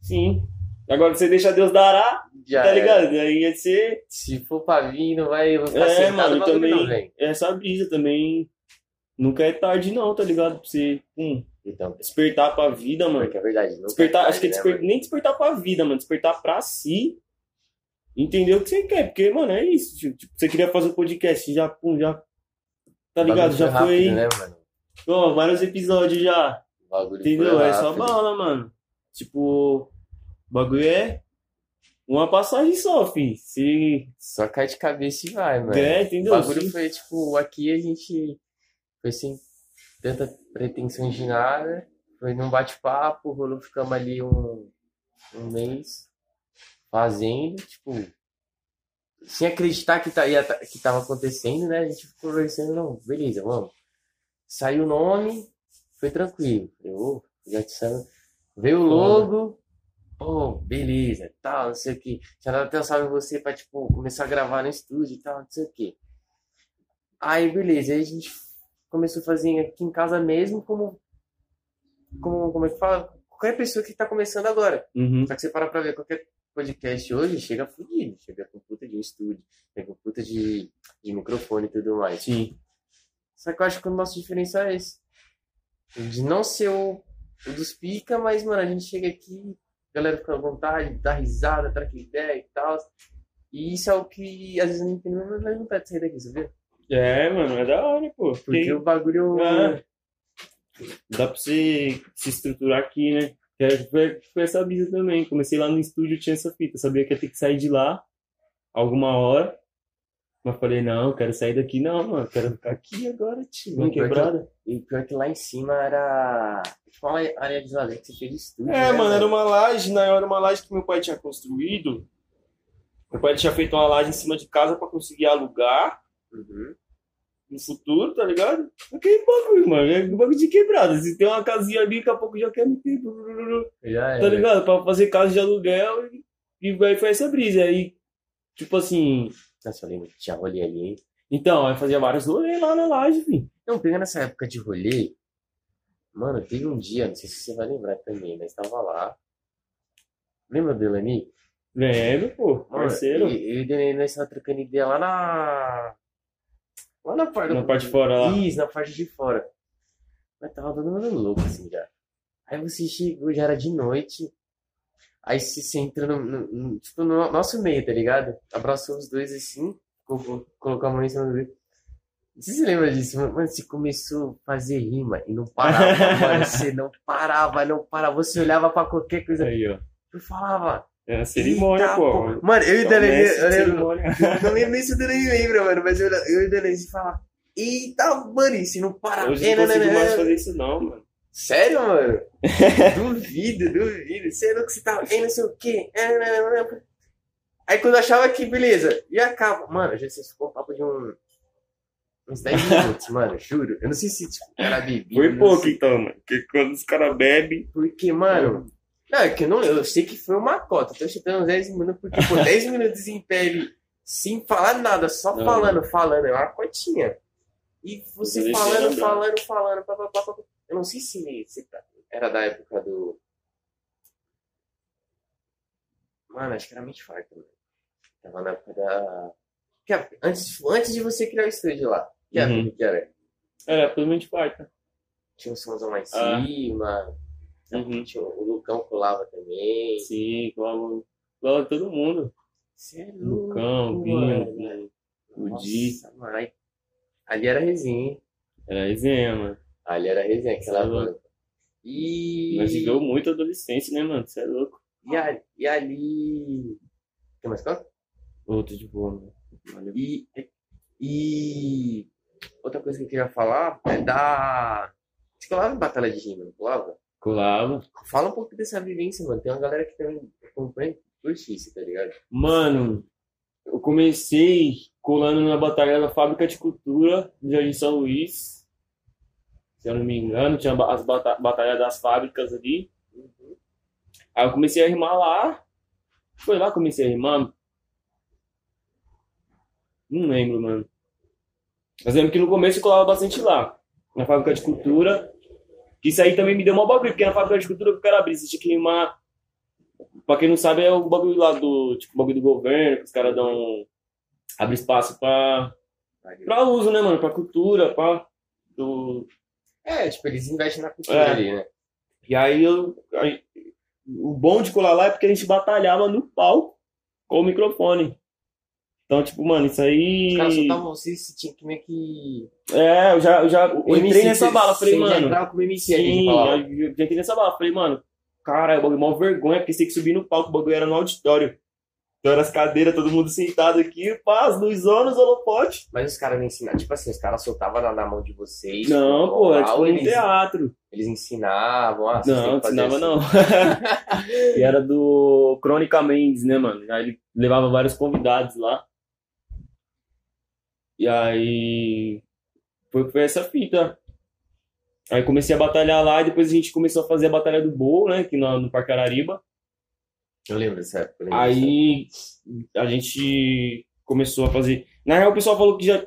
sim. Agora você deixa Deus dará, Já tá é. ligado? Aí ia ser Se for pra vir, não vai, vai É, sentado, mano, o bagulho também- não essa brisa também. Nunca é tarde não, tá ligado? Pra você hum, Então, despertar pra vida, mano. é verdade. nunca Despertar, é acho que é tarde, né, desper- nem despertar pra vida, mano. Despertar pra si. Entender o que você quer. Porque, mano, é isso. Tipo, você queria fazer um podcast, já, pum, já. Tá? O ligado? Já rápido, foi. né, mano? Ó, vários episódios já. O bagulho Entendeu? É só bala, mano. Tipo, o bagulho é uma passagem só, fi. Se. Só cai de cabeça e vai, mano. É, O entendeu? bagulho Se- foi, tipo, aqui a gente foi sem tanta pretensão de nada. Foi num bate-papo, rolou, ficamos ali um, um mês fazendo, tipo. sem acreditar que, tá, ia, que tava acontecendo, né? A gente ficou conversando, não, beleza, vamos. Saiu o nome, foi tranquilo. Eu, já te sabe. Veio o logo, pô, beleza, tal, não sei o que. Já dá até um salve você pra, tipo, começar a gravar no estúdio e tal, não sei o que. Aí, beleza, aí a gente começou a fazer aqui em casa mesmo, como, como, como é que fala? Qualquer pessoa que tá começando agora. Uhum. Só que você para pra ver, qualquer podcast hoje chega fudido, chega com puta de um estúdio, chega com puta de, de microfone e tudo mais. Sim. Só que eu acho que o nosso diferencial é esse. De não ser o, o dos pica, mas, mano, a gente chega aqui, a galera fica à vontade, dá risada, troca ideia e tal. E isso é o que às vezes eu não entendo, mas vai vontade de sair daqui, sabia? É, mano, é da hora, pô. Porque Porque o bagulho. É. dá pra você se estruturar aqui, né? É- Foi, foi essa brisa também. Comecei lá no estúdio, tinha essa fita. Sabia que ia ter que sair de lá alguma hora. Mas falei, não, quero sair daqui não, mano. Quero ficar aqui agora, tio. Na Hum, pior que- quebrada. E pior que lá em cima era. Tipo uma área de lazer que você fez estúdio. É, né, mano, era uma laje, né? Era uma laje que meu pai tinha construído. Meu pai tinha feito uma laje em cima de casa pra conseguir alugar Uhum. no futuro, tá ligado? Aquele bagulho, mano. É um bagulho de quebrada. Se tem uma casinha ali, daqui a pouco já quer meter. Já Tá ligado? Pra fazer casa de aluguel e, e aí foi essa brisa. Aí, tipo assim. Nossa, eu lembro que tinha rolê ali, hein? Então, aí fazia vários rolês lá na laje, filho. Não, pegando essa época de rolê, mano, teve um dia, não sei se você vai lembrar também, mas tava lá. Lembra do Elani? Lembro, pô, Mano, parceiro. e- Eu e o Elani, nós tava trocando ideia lá na. Lá na parte Na parte de fora lá. Isso, na parte de fora. Mas tava todo mundo louco assim já. Aí você chegou, já era de noite. Aí você, você entra no, no- no- tipo, no nosso meio, tá ligado? Abraçou os dois assim, colocou, colocou a mão em cima do dedo. Sei se você lembra disso, mano. Mano, você começou a fazer rima e não parava, mano. Você não parava, não parava. Você olhava pra qualquer coisa. Aí, ó. Eu falava. É a cerimônia, "Eita, pô. porra." Mano, eu e o É o Delane, mestre eu de lembro. cerimônia. Não lembro nem se o Delane lembra, mano. Mas eu, eu e o Delane se falava. Eita, mano, se não parar. Hoje É, não não, consigo não, mais não. fazer isso, não, mano. Sério, mano? duvido, duvido. Você é louco, você tá. É, não sei o quê. É, não, não, não. Aí quando eu achava que, beleza, e acaba. Mano, sei se ficou um papo de um. Uns 10 minutos, mano, juro. Eu não sei se tipo, era bebida. Foi não pouco, sei. então, mano. Porque quando os caras bebem. Porque, mano. Não, é que eu não. Eu sei que foi uma cota. Tô chutando uns 10 minutos, porque, pô, 10 minutos em pé ali, sem falar nada, só Não. falando, falando, é uma cotinha. E você falando, falando, falando, pá, pá, pá. Eu não sei se, se tá- era da época do. Mano, acho que era Mente Farta, mano. Tava na época da. A- antes, antes de você criar o estúdio lá. Que Uhum. época que era? Era totalmente farta. Tinha um somzão lá em Ah. Uhum. O Lucão colava também. Sim, colava, todo mundo. Você é Lucão, Binho, o Di. Ali era resenha? Era resenha, mano. Ali era resenha, aquela é banda. E. Nós viveu muito adolescência, né, mano? Você é louco. E, a- e ali. Tem mais coisa? Outro de boa, mano. Valeu. E, e outra coisa que eu queria falar é da. Você colava em batalha de rima, não colava? Colava. Fala um pouco dessa vivência, mano. Tem uma galera que também acompanha curte isso, tá ligado? Mano, eu comecei colando na batalha da Fábrica de Cultura de Jardim São Luís. Se eu não me engano, tinha as bata batalhas das fábricas ali. Aí eu comecei a rimar lá. Foi lá que eu comecei a rimar? Não lembro, mano. Mas lembro que no começo eu colava bastante lá. Na Fábrica de Cultura. Que isso aí também me deu uma bagulho, porque na Fábrica de Cultura eu quero abrir. Você tinha que rimar Pra quem não sabe, é o bagulho lá do, tipo, bagulho do governo, que os caras dão. abre espaço pra, pra uso, né, mano? Pra cultura, pra. Do... É, tipo, eles investem na cultura É. ali, né? E aí eu. aí- o bom de colar lá é porque a gente batalhava no palco com o microfone. Então, tipo, mano, isso aí. Os caras soltavam você, você tinha que meio que. É, eu já, eu já O entrei nessa bala, falei, você já mano. entrava como MC Sim, eu eu entrei nessa bala, falei, mano, cara, o bagulho mó vergonha, porque você tem que subir no palco, o bagulho era no auditório. Então era as cadeiras, todo mundo sentado aqui, as luzonas, holofote. Mas os caras não ensinavam. Tipo assim, os caras soltavam na, na mão de vocês. Não, tipo, pô, é oral, tipo um teatro. eles ensinavam. Ah, Não, ensinava assim. não. e era do Crônica Mendes, né, mano? Aí ele levava vários convidados lá. E aí foi, foi essa fita. Aí comecei a batalhar lá e depois a gente começou a fazer a batalha do Bowl, né? Aqui no, no Parque Arariba. Eu lembro dessa época. lembro Aí a gente começou a fazer. Na real, o pessoal falou que já.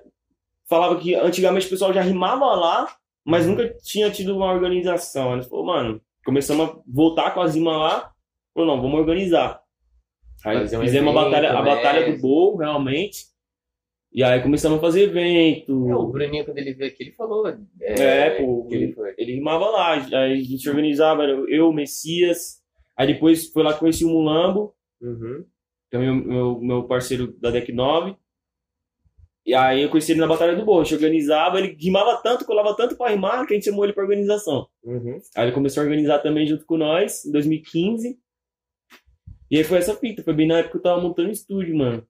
Falava que antigamente o pessoal já rimava lá, mas nunca tinha tido uma organização. Aí falou, mano, começamos a voltar com as rimas lá. Falou, não, vamos organizar. Aí Fazer um fizemos a batalha, a batalha do. Bowl, realmente. E aí começamos a fazer evento. É, o Bruninho, quando ele veio aqui, ele falou. É, É, pô, Que ele foi. ele rimava lá. Aí a gente organizava, eu, Messias. Aí depois foi lá que conheci o Mulambo, Uhum. também meu, meu, meu parceiro da Deck 9. E aí eu conheci ele na Batalha do Boa. A gente organizava, ele rimava tanto, colava tanto pra rimar, que a gente chamou ele pra organização. Uhum. Aí ele começou a organizar também junto com nós, em 2015. E aí foi essa fita, foi bem na época que eu tava montando estúdio, mano.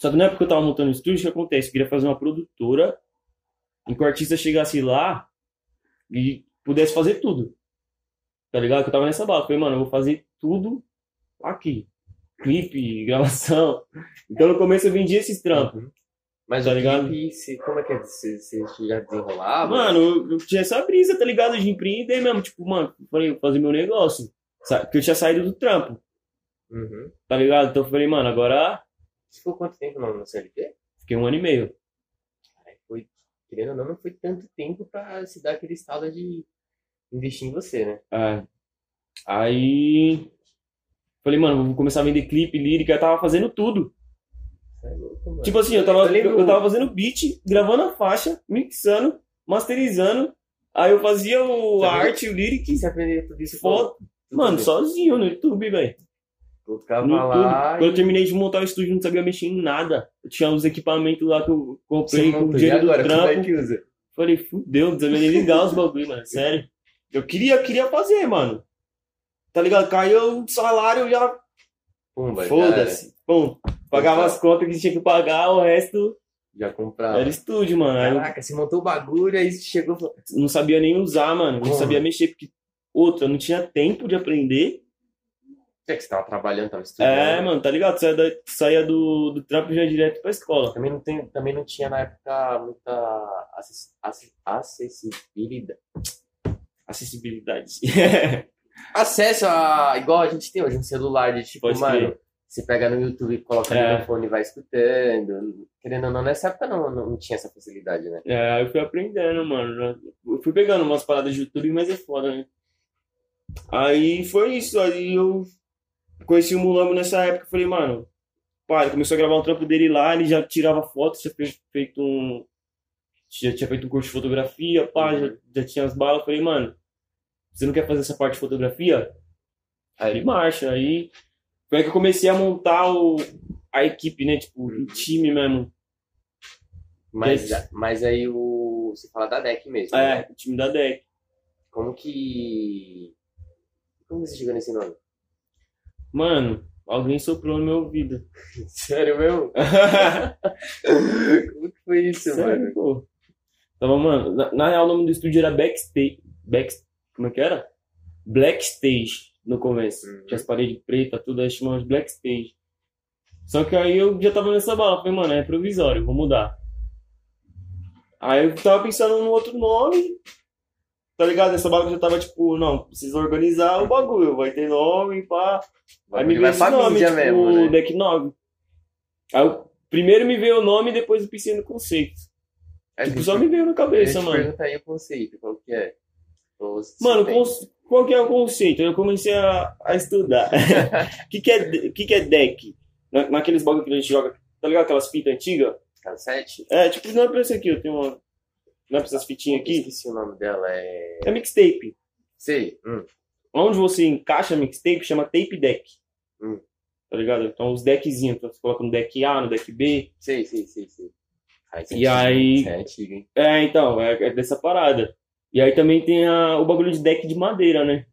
Só que na época que eu tava montando estúdio, o que acontece? Eu queria fazer uma produtora em que o artista chegasse lá e pudesse fazer tudo. Tá ligado? Que eu tava nessa bala. Eu Falei, mano, eu vou fazer tudo aqui. Clipe, gravação. Então no começo eu vendia esses trampos. Uhum. Mas Tá o ligado? clipe, se, como é que é? Você, você já desenrolava? Mano, eu, eu tinha essa brisa, tá ligado? De empreender mesmo. Tipo, mano, falei, vou fazer meu negócio. Porque eu tinha saído do trampo. Uhum. Tá ligado? Então eu falei, mano, agora Você ficou quanto tempo no, no CLT? fiquei um ano e meio. Aí Foi, querendo ou não, não foi tanto tempo pra se dar aquele estado de investir em você, né? É. Aí. Falei, mano, vou começar a vender clipe, lírica. Eu tava fazendo tudo. É louco. Tipo assim, eu tava, Eu tava fazendo beat, gravando a faixa, mixando, masterizando. Aí eu fazia o a arte, o lyric, você aprendeu tudo isso? foto. Mano, sozinho no YouTube, velho. Colocava No lá Quando eu e terminei de montar o estúdio, eu não sabia mexer em nada. Eu tinha uns equipamentos lá que eu você comprei com o. E dinheiro do é trampo. que usa? Falei, fudeu, não sabia nem ligar os bagulho, mano. Sério. Eu queria, queria fazer, mano. Tá ligado? Caiu o salário, eu já. Foda-se. Pum. Pagava as contas que tinha que pagar, o resto. Já comprava. era estúdio, mano. Eu Caraca, você montou o bagulho, aí você chegou e falou, não sabia nem usar, mano. Não Como? sabia mexer, porque. Outra, eu não tinha tempo de aprender. É que você tava trabalhando, tava estudando. É, mano, tá ligado? Saía, da- saía do, do trampo e já ia direto pra escola. Também não, tem, também não tinha na época muita acess- acess- acessibilidade. Acessibilidade. Acesso a. igual a gente tem hoje, um celular de tipo, Pode mano, você pega no YouTube, coloca É. no fone e vai escutando. Querendo ou não, nessa época não, não, não tinha essa facilidade, né? É, eu fui aprendendo, mano. Eu fui pegando umas paradas de YouTube, mas é foda, né? Aí foi isso. Aí eu conheci o Mulambo nessa época. Falei, mano, pá, ele começou a gravar um trampo dele lá. Ele já tirava fotos, já fez- feito um. Já tinha feito um curso de fotografia, pá, já, já tinha as balas. Falei, mano, você não quer fazer essa parte de fotografia? Aí ele marcha. Aí foi aí que eu comecei a montar o, a equipe, né? Tipo, o time mesmo. Mas, mas aí o. Você fala da deck mesmo. né? É, o time da DEC. Como que. Como você chegou nesse nome? Mano, alguém soprou no meu ouvido. Sério mesmo? Como que foi isso, Sério, mano? pô. Tava, mano, na, na real o nome do estúdio era Backstage. Back, como é que era? Blackstage no começo. Uhum. Tinha as paredes pretas, tudo aí chamava de Blackstage. Só que aí eu já tava nessa bala. Falei, mano, é provisório, vou mudar. Aí eu tava pensando num outro nome. Tá ligado? Bala eu já tava tipo, não, preciso organizar o bagulho. Vai ter nome, pá. Aí me veio vai esse nome, tipo, mesmo, né? Deck 9. Aí eu, primeiro me veio o nome e depois eu pensei no conceito. Tipo, só me veio na cabeça, te mano. perguntar aí o conceito, qual que é? Mano, tem? qual que é o conceito? Eu comecei a, a estudar. O que, que, é, que, que é deck? Na, naqueles bagulho que a gente joga, tá ligado? Aquelas fitas antigas? Cassete? É, tipo, não é pra esse aqui, eu tenho uma. Não é pra essas fitinhas aqui? Esqueci o nome dela, é... É mixtape. Sei. Hum. Onde você encaixa mixtape chama tape deck. Hum. Tá ligado? Então os deckzinhos, então, você coloca no deck A, no deck B. Sei, sei, sei, sei. É E antigo, aí- É antigo, hein? É, então, é, é dessa parada. E aí também tem a, o bagulho de deck de madeira, né?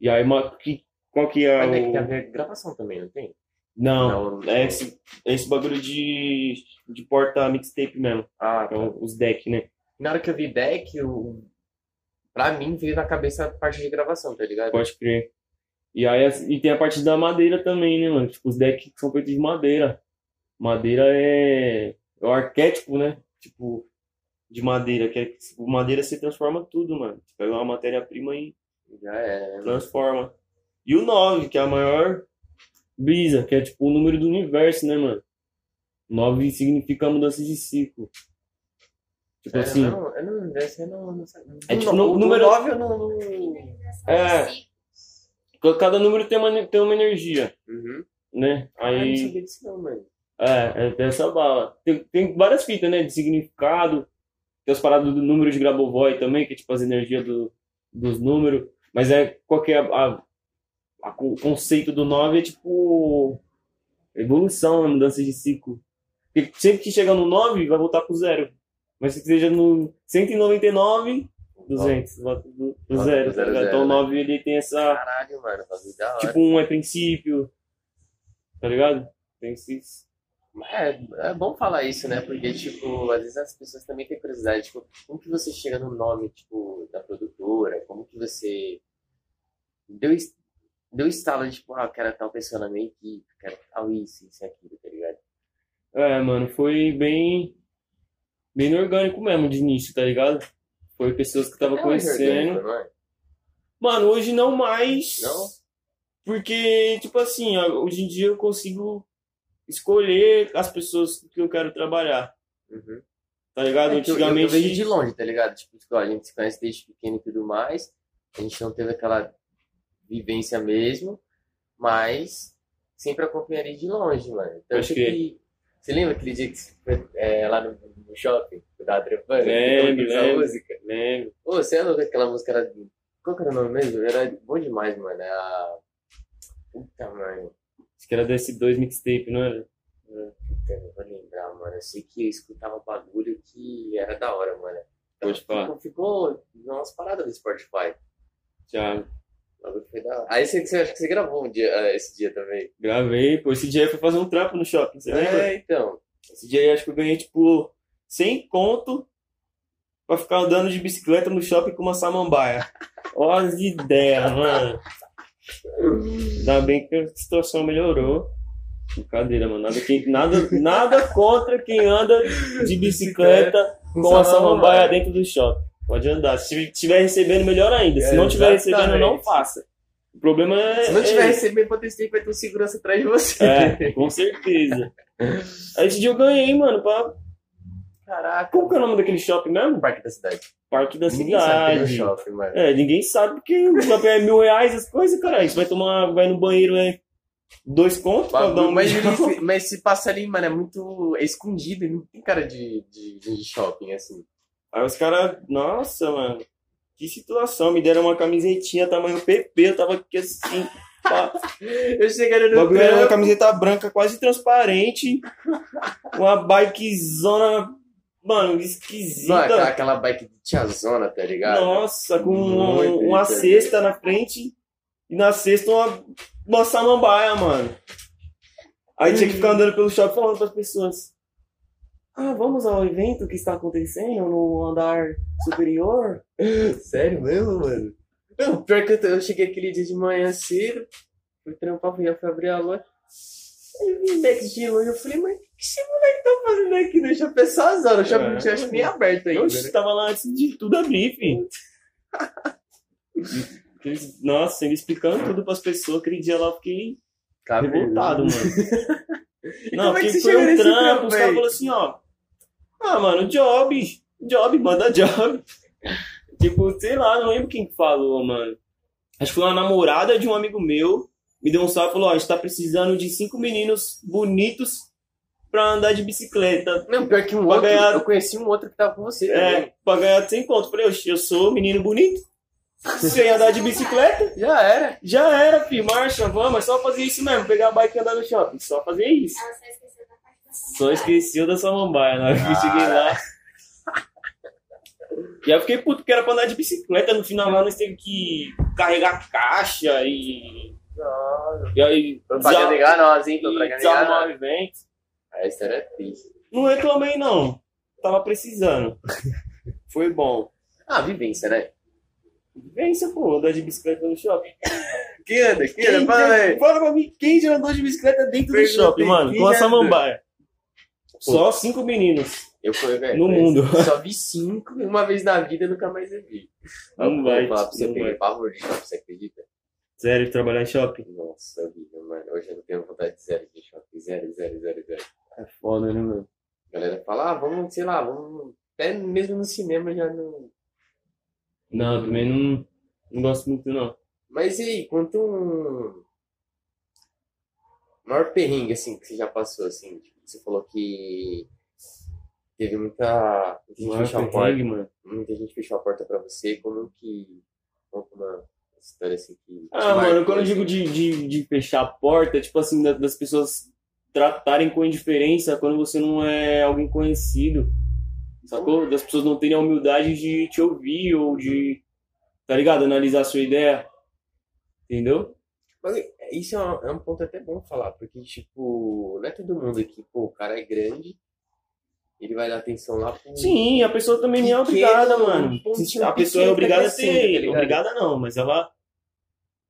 E aí, uma, que, qual que é Mas é que o... tem a ver gravação também, não tem? Não, Não, é esse, é esse bagulho de, de porta mixtape mesmo. Ah, é tá. o- os deck, né? Na hora que eu vi deck, eu... pra mim veio na cabeça a parte de gravação, tá ligado? Pode crer. E aí e tem a parte da madeira também, né, mano? Tipo, os decks que são feitos de madeira. Madeira é, é o arquétipo, né? tipo, de madeira, que é tipo, madeira você transforma tudo, mano. Você pega uma matéria-prima e Já é, né? transforma. E o 9, que é a maior brisa, que é tipo o número do universo, né, mano? 9 significa mudança de ciclo. Tipo É, assim, não, eu não, essa eu não, não sei. É tipo, o no- o número- 9 eu não. não... É. cada número tem uma, tem uma energia, Uhum. né? Ah, eu não Aí, sabia disso não, mano. é, é dessa bala. Tem, tem várias fitas, né, de significado. Tem as paradas do número de Grabovoi também, que é tipo as energias do, dos números. Mas é, qual que é a, a- a- o conceito do 9 é tipo evolução, né, mudança de ciclo. Porque sempre que chega no 9, vai voltar pro zero. Mas se seja no 199, 200, volta do, do Volta zero. zero, tá ligado? zero, então o né? 9 ele tem essa. Caralho, mano, bagulho da hora. Tipo, um é princípio. Tá ligado? Tem esses. É, é bom falar isso, né? Porque, tipo, às vezes as pessoas também têm curiosidade, tipo, como que você chega no nome, tipo, da produtora? Como que você deu, es- deu estalo de, tipo, ah, eu quero tal pessoa na minha equipe, quero tal isso, isso e aquilo, tá ligado? É, mano, foi bem. Bem orgânico mesmo de início, tá ligado? Foi pessoas que tava É conhecendo. orgânico, é? Mano, hoje não mais. Não? Porque, tipo assim, hoje em dia eu consigo escolher as pessoas que eu quero trabalhar, Uhum. tá ligado? É que eu, eu, Antigamente. vejo de longe, tá ligado? Tipo, ó, a gente se conhece desde pequeno e tudo mais, a gente não teve aquela vivência mesmo, mas sempre acompanharia de longe, mano. Tanto Acho que- Você lembra aquele dia que você foi é, lá no, no shopping, que tava trepando? Lembro, lembro. música? Lembro. Ô, você é louco, aquela música era... Qual que era o nome mesmo? Era bom demais, mano. É a... Puta, mano. Acho que era desse dois mixtape, não era? Puta, não vou lembrar, mano. Eu sei que eu escutava bagulho que era da hora, mano. Falar. Ficou, ficou umas paradas do Spotify. Já O bagulho foi da hora. Aí você, você acha que você gravou um dia, ah, esse dia também. gravei, pô. Esse dia eu fui fazer um trampo no shopping, você lembra? É, então. Esse dia aí acho que eu ganhei, tipo, 100 conto pra ficar andando de bicicleta no shopping com uma samambaia. Olha as ideias, mano. Ainda bem que a situação melhorou. Brincadeira, mano. Nada, que, nada, nada contra quem anda de bicicleta com a samambaia dentro do shopping. Pode andar. Se estiver recebendo, melhor ainda. Se É, não estiver recebendo, não faça. O problema é. Se não é tiver esse. recebendo, pode ter que vai ter um segurança atrás de você. É, com certeza. Aí esse dia eu ganhei, mano, pra. Caraca. Como que é o nome daquele shopping mesmo? Parque da cidade. Parque da Ninguém sabe que é cidade. shopping, mano. É, ninguém sabe porque o shopping é mil reais as coisas, cara. Você vai tomar, vai no banheiro, é dois contos pra dar um mas, ele- mas se passa ali, mano, é muito é escondido. Não tem cara de, de, de shopping, assim. Aí os caras, nossa, mano, que situação. Me deram uma camisetinha tamanho PP, eu tava aqui assim. pá. Eu chegaria O no bagulho era uma camiseta branca quase transparente, uma bikezona, mano, esquisita. Mano, aquela- aquela bike de tiazona, tá ligado? Nossa, com Muito um- uma cesta na frente e na cesta uma, uma samambaia, mano. Aí tinha que ficar andando pelo shopping falando pras pessoas. Ah, vamos ao evento que está acontecendo no andar superior? Sério mesmo, mano? Não, pior que eu, eu cheguei aquele dia de manhã cedo, fui trampar, fui, fui abrir a loja. Aí eu vi Max de longe, eu falei, mas esse moleque tá fazendo aqui? Deixa eu pensar as horas, shopping É. não tinha nem aberto ainda, Oxe, né? tava lá antes de tudo abrir. Eles- Nossa, ele explicando tudo pras pessoas, aquele dia lá eu fiquei revoltado, mano. Não, é porque você foi um trampo, os caras falaram assim, ó. Ah, mano, job, job, manda job. tipo, sei lá, não lembro quem que falou, mano. Acho que foi uma namorada de um amigo meu, me deu um salve e falou, ó, a gente tá precisando de cinco meninos bonitos pra andar de bicicleta. Não, pior que um Pra outro, ganhar- eu conheci um outro que tava com você É, também. pra ganhar 100 conto. Falei, oxe, eu sou menino bonito. Sem andar de bicicleta, Já era. já era, fi, marcha, vamos, é só fazer isso mesmo, pegar a bike e andar no shopping, só fazer isso. Ela só esqueceu da parte da Só esqueceu da samambaia na hora que eu cheguei lá. E aí eu fiquei puto porque era pra andar de bicicleta, no final lá nós teve que carregar caixa e. Nossa. E aí. Propaganda desa- enganosa, hein? e Propaganda desarmar o evento. A história é triste. Não reclamei, não. Tava precisando. Foi bom. Ah, vivência, né? Vence, pô, andar de bicicleta no shopping. Quem anda? Quem Quem anda? Fala aí. Fala pra mim, quem já andou de bicicleta dentro do shopping, mano? Com a samambaia. Só cinco meninos. Eu fui, velho. No mundo. Só vi cinco e uma vez na vida nunca mais vi. Não vai, falar pra você, não peguei vai. pavor de shopping, você acredita? Sério, trabalhar em shopping. Nossa vida, mano. Hoje eu não tenho vontade de zero de shopping. Zero, zero, zero, zero. É foda, né, mano? A galera fala, ah, vamos, sei lá, vamos. Até mesmo no cinema já não. Não, também não, não gosto muito, não. Mas e aí, quanto um. Maior perrengue, assim, que você já passou, assim? Tipo, você falou que teve muita. Muita gente fechou a porta. mano. Muita gente fechou a porta pra você. Como que. Conta uma história assim que. Ah, mano, quando eu assim? digo de, de, de fechar a porta, tipo assim, da- das pessoas tratarem com indiferença quando você não é alguém conhecido, sacou? Das pessoas não terem a humildade de te ouvir ou de, tá ligado? Analisar a sua ideia, entendeu? Mas isso é um, é um ponto até bom falar, porque, tipo, não é todo mundo aqui, pô, o cara é grande, ele vai dar atenção lá pro. Sim, a pessoa também não é obrigada, mano. um A pessoa é obrigada a crescendo, tá? Obrigada não, mas ela.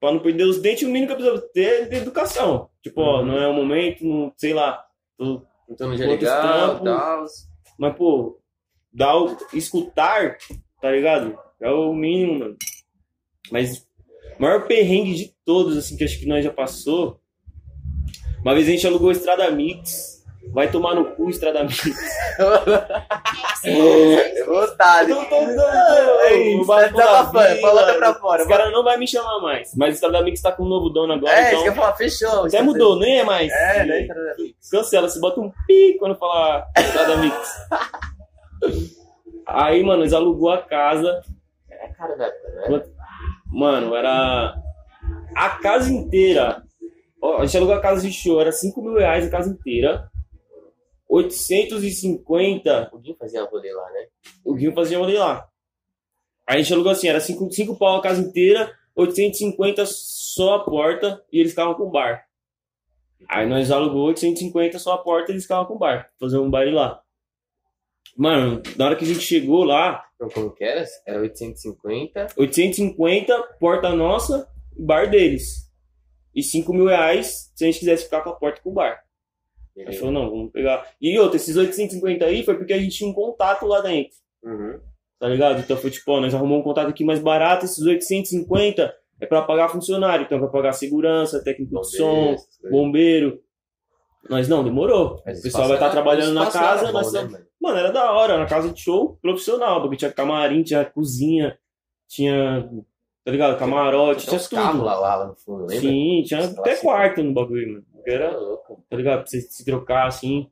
Pra não perder os dentes, o mínimo que a pessoa ter é de educação. Tipo, ó, Uhum. não é o momento, não, sei lá. tô- Então não já é legal, tal. Mas, pô, dar o, escutar, tá ligado? É o mínimo, mano. Mas o maior perrengue de todos, assim, que acho que nós já passou. Uma vez a gente alugou Estrada Mix. Vai tomar no cu Estrada Mix. Eu vou estar. Tô- tá desabafando, mano. pra fora. Os caras não vai me chamar mais. Mas Estrada Mix tá com um novo dono agora, É, isso então. que eu falar, fechou. Até mudou, nem é mais. É, né? Cancela, você bota um pi quando falar Estrada Mix. Aí, mano, eles alugou a casa. É cara da época, né? Mano, era a casa inteira. Ó, a gente alugou a casa de show, era 5 mil reais a casa inteira. 850, O Guinho fazia rolê lá, né? o Guinho fazia rolê lá. Aí a gente alugou assim, era 5 cinco pau a casa inteira, 850 só a porta e eles ficavam com o bar. Aí nós alugou 850 só a porta e eles ficavam com o bar. Fazer um baile lá. Mano, na hora que a gente chegou lá, Então, como que era? Era 850. 850, porta nossa, bar deles. E 5 mil reais se a gente quisesse ficar com a porta com o bar. Ele falou, não, vamos pegar. E outra, esses 850 aí foi porque a gente tinha um contato lá dentro, Uhum. tá ligado? Então foi tipo, ó, nós arrumamos um contato aqui mais barato, esses 850 é pra pagar funcionário, então é pra pagar segurança, técnico de som, coisas. bombeiro. Nós não, demorou. Mas o pessoal vai estar era- trabalhando na casa, bom, né, mano? Era da hora, era uma casa de show profissional, porque tinha camarim, tinha cozinha, tinha, tá ligado, camarote, Tinha tinha tudo. lá, lá no fundo, lembra? Sim, tinha até quarto no bagulho, mano. Porque Era louco. tá ligado, pra você se trocar assim.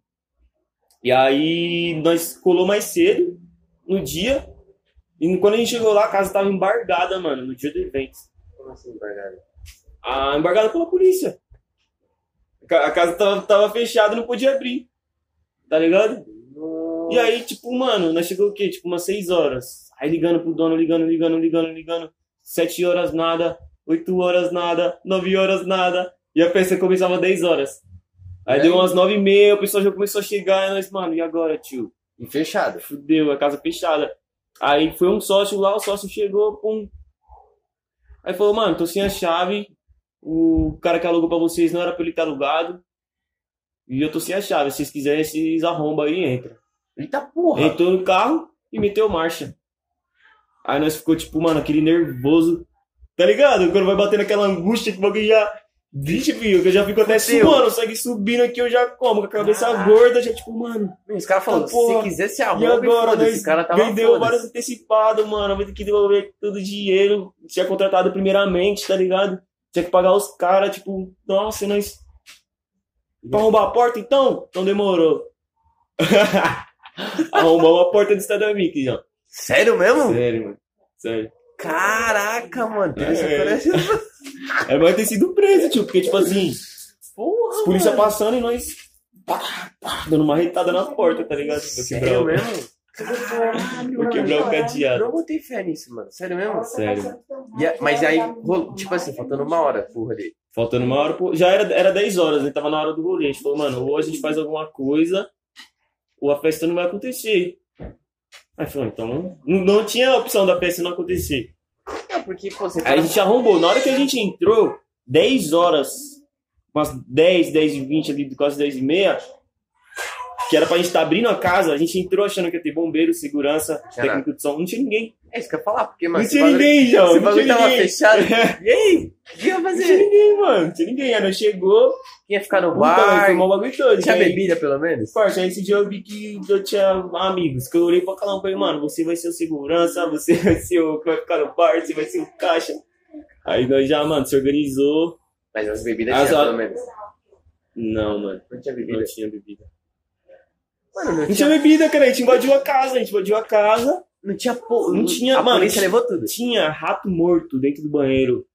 E aí nós colou mais cedo, no dia, e quando a gente chegou lá, a casa tava embargada, mano, no dia do evento. Como assim, embargado? Ah, embargada pela polícia. A ca- A casa tava, tava fechada, não podia abrir. Tá ligado? Nossa. E aí, tipo, mano, nós chegou o quê? Tipo, umas 6 horas. Aí ligando pro dono, ligando, ligando, ligando, ligando. 7 horas nada, 8 horas nada, 9 horas nada. E a festa começava 10 horas. Aí E deu umas 9 e meia, o pessoal já começou a chegar. E nós, mano, e agora, tio? E fechado. Fudeu, a casa fechada. Aí foi um sócio lá, o sócio chegou, pum. Aí falou, mano, tô sem a chave. O cara que alugou pra vocês não era pra ele ter alugado. E eu tô sem a chave. Se vocês quiserem, vocês arrombam aí e entra. Eita porra. Entrou no carro e meteu marcha. Aí nós ficou tipo, mano, aquele nervoso. Tá ligado? Quando vai bater naquela angústia que o bagulho já. Vixe, filho, que eu já fico até suando, segue subindo aqui, eu já como, com a cabeça Ah. gorda, já tipo, mano. Os caras falaram, se Porra. você quiser, se E arruma agora, foda-se. nós O cara tava vendeu foda-se. vários antecipados, mano. Vai ter que devolver todo o dinheiro. Tinha contratado primeiramente, tá ligado? Tinha que pagar os caras, tipo, nossa, e nós. Pra arrombar a porta então? Então demorou. Arrombamos a porta do Estado Mickey, já. Sério mesmo? Sério, mano. Sério. Caraca, mano. Teve essa É. coragem. Mais ter sido preso, tio. Porque, tipo assim, Porra, os polícia mano. passando e nós. pá, pá, dando uma retada na porta, tá ligado? Sério quebrar mesmo? Caralho, Vou quebrar o cadeado. Não botei fé nisso, mano. Sério mesmo? Sério. E a- mas aí, tipo assim, faltando uma hora pro rolê. Faltando uma hora, já era, era 10 horas, né? Tava na hora do rolê. A gente falou, mano, ou a gente faz alguma coisa, ou a festa não vai acontecer. Aí falou, então, não, tinha opção da festa não acontecer. É, porque, pô, você Aí a gente arrombou. Na hora que a gente entrou, 10 horas, umas 10, 10 e 20 ali, quase 10 e meia, que era pra gente estar abrindo a casa, a gente entrou achando que ia ter bombeiro, segurança, técnico de som, não tinha ninguém. É isso que eu ia falar, porque, mano, Não tinha bagulho- ninguém, João. Esse Não bagulho tava ninguém. fechado. E aí? O que ia Não tinha fazer? ninguém, mano. Não tinha ninguém. Nós chegou, Ia ficar no bar? tomou o bagulho todo. Tinha aí, bebida, pelo menos? Parça, aí esse dia eu vi que eu tinha amigos, que eu olhei pra cada um e falei, mano, você vai ser o segurança, você vai ser o que vai ficar no bar, você vai ser o caixa. Aí nós já, mano, se organizou. Mas as bebidas As tinha, a- pelo menos. Não, mano, Não tinha não bebida. tinha bebida. Mano, não Não tinha tinha... bebida, cara, a gente invadiu a casa, a gente invadiu a casa. Não tinha... po- Não tinha, A mano, polícia levou tudo. Tinha rato morto dentro do banheiro.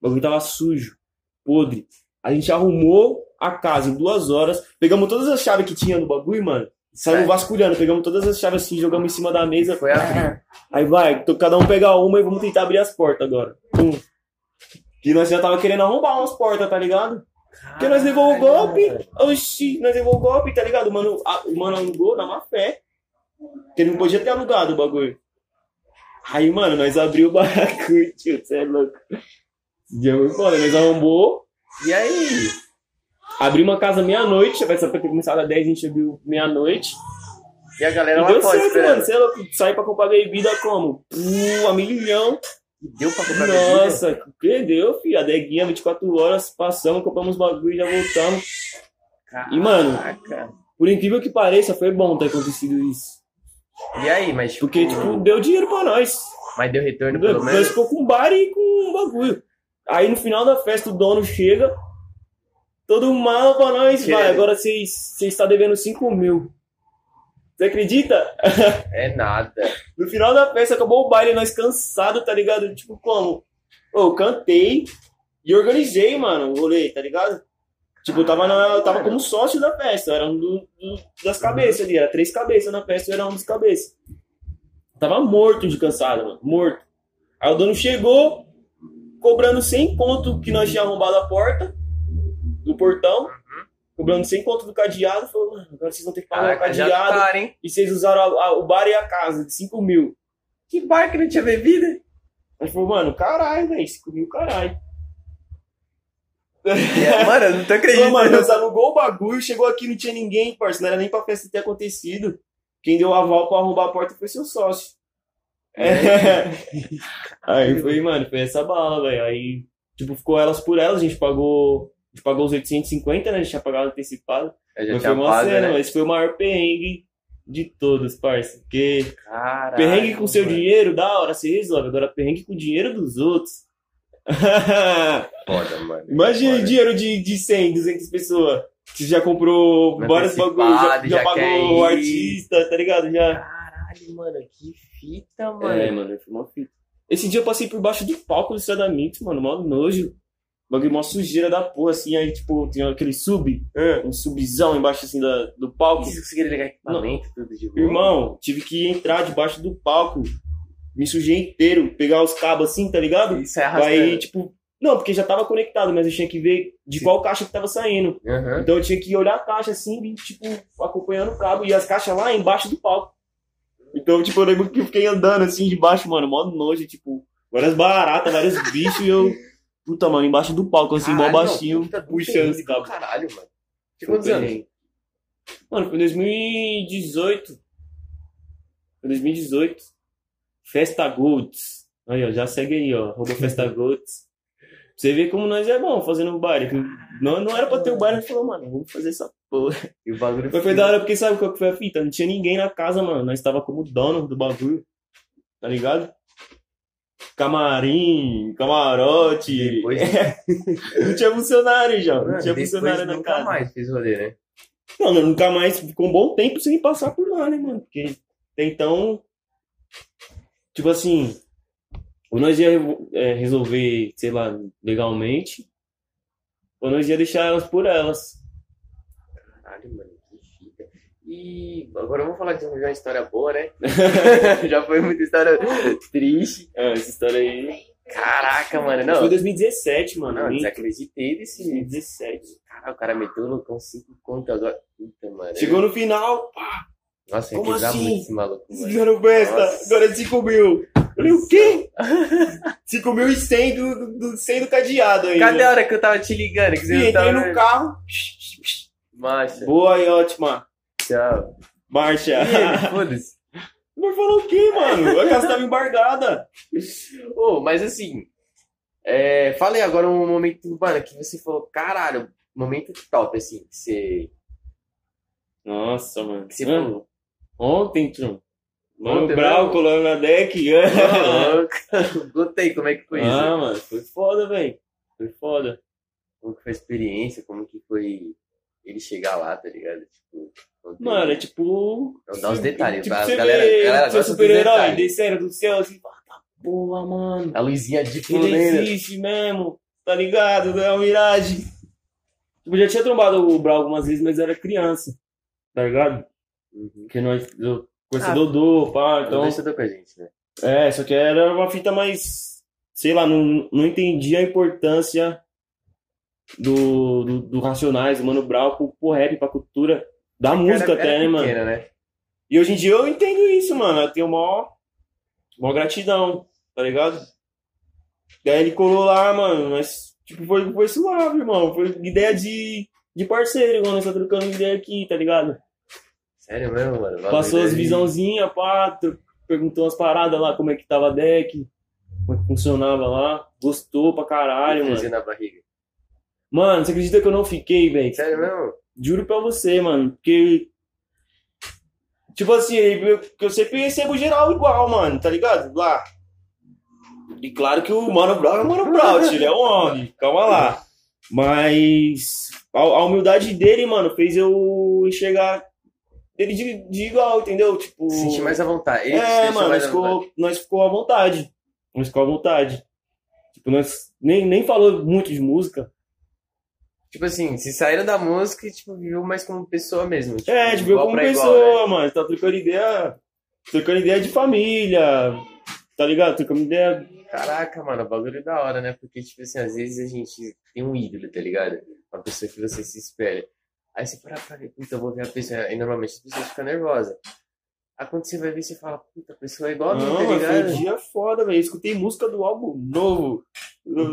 O bagulho tava sujo, podre. A gente arrumou a casa em duas horas, pegamos todas as chaves que tinha no bagulho, mano. Saímos Certo. vasculhando, pegamos todas as chaves assim, jogamos em cima da mesa. Foi abrir. Aí vai, cada um pegar uma e vamos tentar abrir as portas agora. Pum. Que nós já tava querendo arrombar umas portas, tá ligado? Porque nós levou o golpe. Oxi, nós levou o golpe, tá ligado? O mano, a- o mano alugou na má fé. Que ele não podia ter alugado o bagulho. Aí, mano, nós abriu o bagulho, tio, você é louco. Esse dia foi foda, nós arrombou. E aí? Abrimos uma casa meia-noite, vai saber ter começado às 10, a gente abriu meia-noite. E a galera E lá deu fora certo, esperando. mano. Você é louco, sair pra comprar bebida como? Pum, a milhão. Deu pra comprar bebida? Nossa, perdeu, filho. A deguinha 24 horas, passamos, compramos bagulho e já voltamos. E, mano, Caraca. por incrível que pareça, foi bom ter acontecido isso. E aí, mas tipo... Porque, tipo, deu dinheiro pra nós. Mas deu retorno Entendeu? pelo Nós menos? ficou com um bar e com um bagulho. Aí no final da festa o dono chega, todo mal pra nós, Que- vai. Agora vocês vocês estão devendo 5 mil. Você acredita? É nada. No final da festa acabou o baile, nós cansados, tá ligado? Tipo, como? Eu cantei e organizei, mano, o rolê, tá ligado? Tipo, eu tava, na, eu tava como sócio da festa, eu era um do- das cabeças ali, era três cabeças na festa, eu era um dos cabeças. Tava morto de cansado, mano, morto. Aí o dono chegou, cobrando 100 conto que nós tínhamos arrombado a porta, do portão, cobrando 100 conto do cadeado, falou, mano, agora vocês vão ter que pagar o cadeado, cara, hein? e vocês usaram a- a- o bar e a casa de 5 mil. Que bar que não tinha bebida? Aí falou, mano, caralho, velho, 5 mil, caralho. É, mano, eu não tô acreditando. mano, nós alugou o bagulho, chegou aqui, não tinha ninguém, parceiro, não era nem pra festa ter acontecido. Quem deu o aval pra arrombar a porta foi seu sócio. É. Aí foi, mano, foi essa bala, velho. Aí, tipo, ficou elas por elas, a gente pagou. A gente pagou os 850, né? A gente tinha pagado antecipado. Eu já Mas foi uma pago, cena, né? mas foi o maior perrengue de todos, parça. Porque Caralho, perrengue com seu mano. dinheiro, da hora, você resolve. Agora, perrengue com o dinheiro dos outros. Foda, mano. Imagina Foda. dinheiro de, de 100, 200 pessoas. Você já comprou vários bagulhos, já, já já pagou o artista, tá ligado? Já. Caralho, mano, que fita, mano. É, mano, foi uma fita. Esse dia eu passei por baixo do palco do Estrada Mix, mano, mó nojo. Bagulho, mó sujeira da porra, assim, aí, tipo, tinha aquele sub, um subzão embaixo, assim, da, do palco. Você conseguiria ligar equipamento, tudo de boa? Irmão, tive que entrar debaixo do palco, me sujei inteiro, pegar os cabos assim, tá ligado? Isso é arrastando. Aí, tipo, não, porque já tava conectado, mas eu tinha que ver de Sim. qual caixa que tava saindo. Aham. Então eu tinha que olhar a caixa assim, e, tipo, acompanhando o cabo. E as caixas lá embaixo do palco. Então, tipo, eu lembro que eu fiquei andando assim debaixo, mano, mó nojo, tipo, várias baratas, vários bichos e eu. Puta, mano, embaixo do palco, assim, mó Caralho, não, baixinho, puta do puxando do cabos. Caralho, mano. Tinha Foi quantos anos? perrengue. Mano, foi 2018. Foi 2018. Festa Golds. Aí, ó, já segue aí, ó. Arroba Festa Golds. Pra você ver como nós é bom fazendo baile. Não, não era pra ter o baile, a gente falou, mano, vamos fazer essa porra. E o bagulho Mas foi da hora porque sabe qual que foi a fita? Não tinha ninguém na casa, mano. Nós tava como dono do bagulho. Tá ligado? Camarim, camarote. Depois- não tinha funcionário já. Não tinha funcionário na nunca casa. mais fiz rolê, né? Não, nunca mais ficou um bom tempo sem passar por lá, né, mano? Porque então. Tipo assim. Ou nós ia é, resolver, sei lá, legalmente. Ou nós ia deixar elas por elas. Caralho, mano, que fita. E agora vamos falar de uma história boa, né? Já foi muita história triste. É, essa história aí. Caraca, mano, Foi não. 2017, mano. Não, desacreditei desse. 2017. Caralho, o cara meteu no com 5 conto agora. Puta, mano. Chegou no final, Nossa, eu Como quebrar assim? muito esse maluco, fizeram festa, Nossa. agora é 5 mil. Eu falei, o quê? 5 mil e 100 do, do, do 100 do cadeado aí. Cadê a hora que eu tava te ligando? Que você E não entrei tava... no carro. Macha. Boa e ótima. Tchau. Marcha. Foda-se. Mas falou o quê, mano? A casa tava embargada. Ô, mas assim, é, fala aí agora um momento, mano, que você falou, caralho, momento top, assim, que você, Nossa, mano. que você Mano, falou. Ontem, Trum. Mano, Ontem Brau colando na deck. Louco. Gostei, como é que foi isso? ah, mano, foi foda, velho. Foi foda. Como que foi a experiência, como que foi ele chegar lá, tá ligado? Tipo. Mano, é tipo. Então dá os detalhes, tipo, você Galera- vê galera seu gosta dos super-herói descendo do céu assim, fala, tá porra, mano. a luzinha de Ele existe mesmo, tá ligado? Não é uma miragem. Tipo, já tinha trombado o Brau algumas vezes, mas era criança, tá ligado? Uhum. Porque nós, eu conheci Ah, Dodô, pá, então. Então, estudou com a gente, né? É, só que era uma fita mais. Sei lá, não, não entendi a importância do, do, do Racionais, do Mano Brown, pro, pro rap, pra cultura, da música Era- até, era né, mano? pequena, né? E hoje em dia eu entendo isso, mano. Eu tenho maior, maior gratidão, tá ligado? Daí ele colou lá, mano, mas, tipo, foi, foi suave, irmão. Foi ideia de, de parceiro, igual nós tá trocando ideia aqui, tá ligado? Sério mesmo, mano? Bagulho Passou as visãozinhas, pá, perguntou umas paradas lá, como é que tava a deck, como é que funcionava lá. Gostou pra caralho, mano. Friozinho na barriga. Mano, você acredita que eu não fiquei, velho? Sério mesmo? Juro pra você, mano. Porque. Tipo assim, eu, eu sempre recebo geral igual, mano, tá ligado? Lá. E claro que o Mano Brown é o Mano Brown, ele é um homem, calma lá. Mas a, a humildade dele, mano, fez eu enxergar ele de, de igual, entendeu? Tipo. Sentir mais à vontade. Ele É, mano, nós ficou, nós ficou à vontade. Nós ficou à vontade. Tipo, nós nem, nem falou muito de música. Tipo assim, se saíram da música e, tipo, viveu mais como pessoa mesmo. Tipo, É, tipo, igual como pessoa, igual, né? mano. Tá trocando ideia. Trocando ideia de família. Tá ligado? Trocando ideia. Caraca, mano, o bagulho é da hora, né? Porque, tipo assim, às vezes a gente tem um ídolo, tá ligado? Uma pessoa que você se espelha. Aí você para pra ver, puta, eu vou ver a pessoa. E normalmente as pessoas ficam nervosas. Aí quando você vai ver, você fala, puta, a pessoa é igual a mim, tá mano, foi ligado? um dia foda, velho. Escutei música do álbum novo.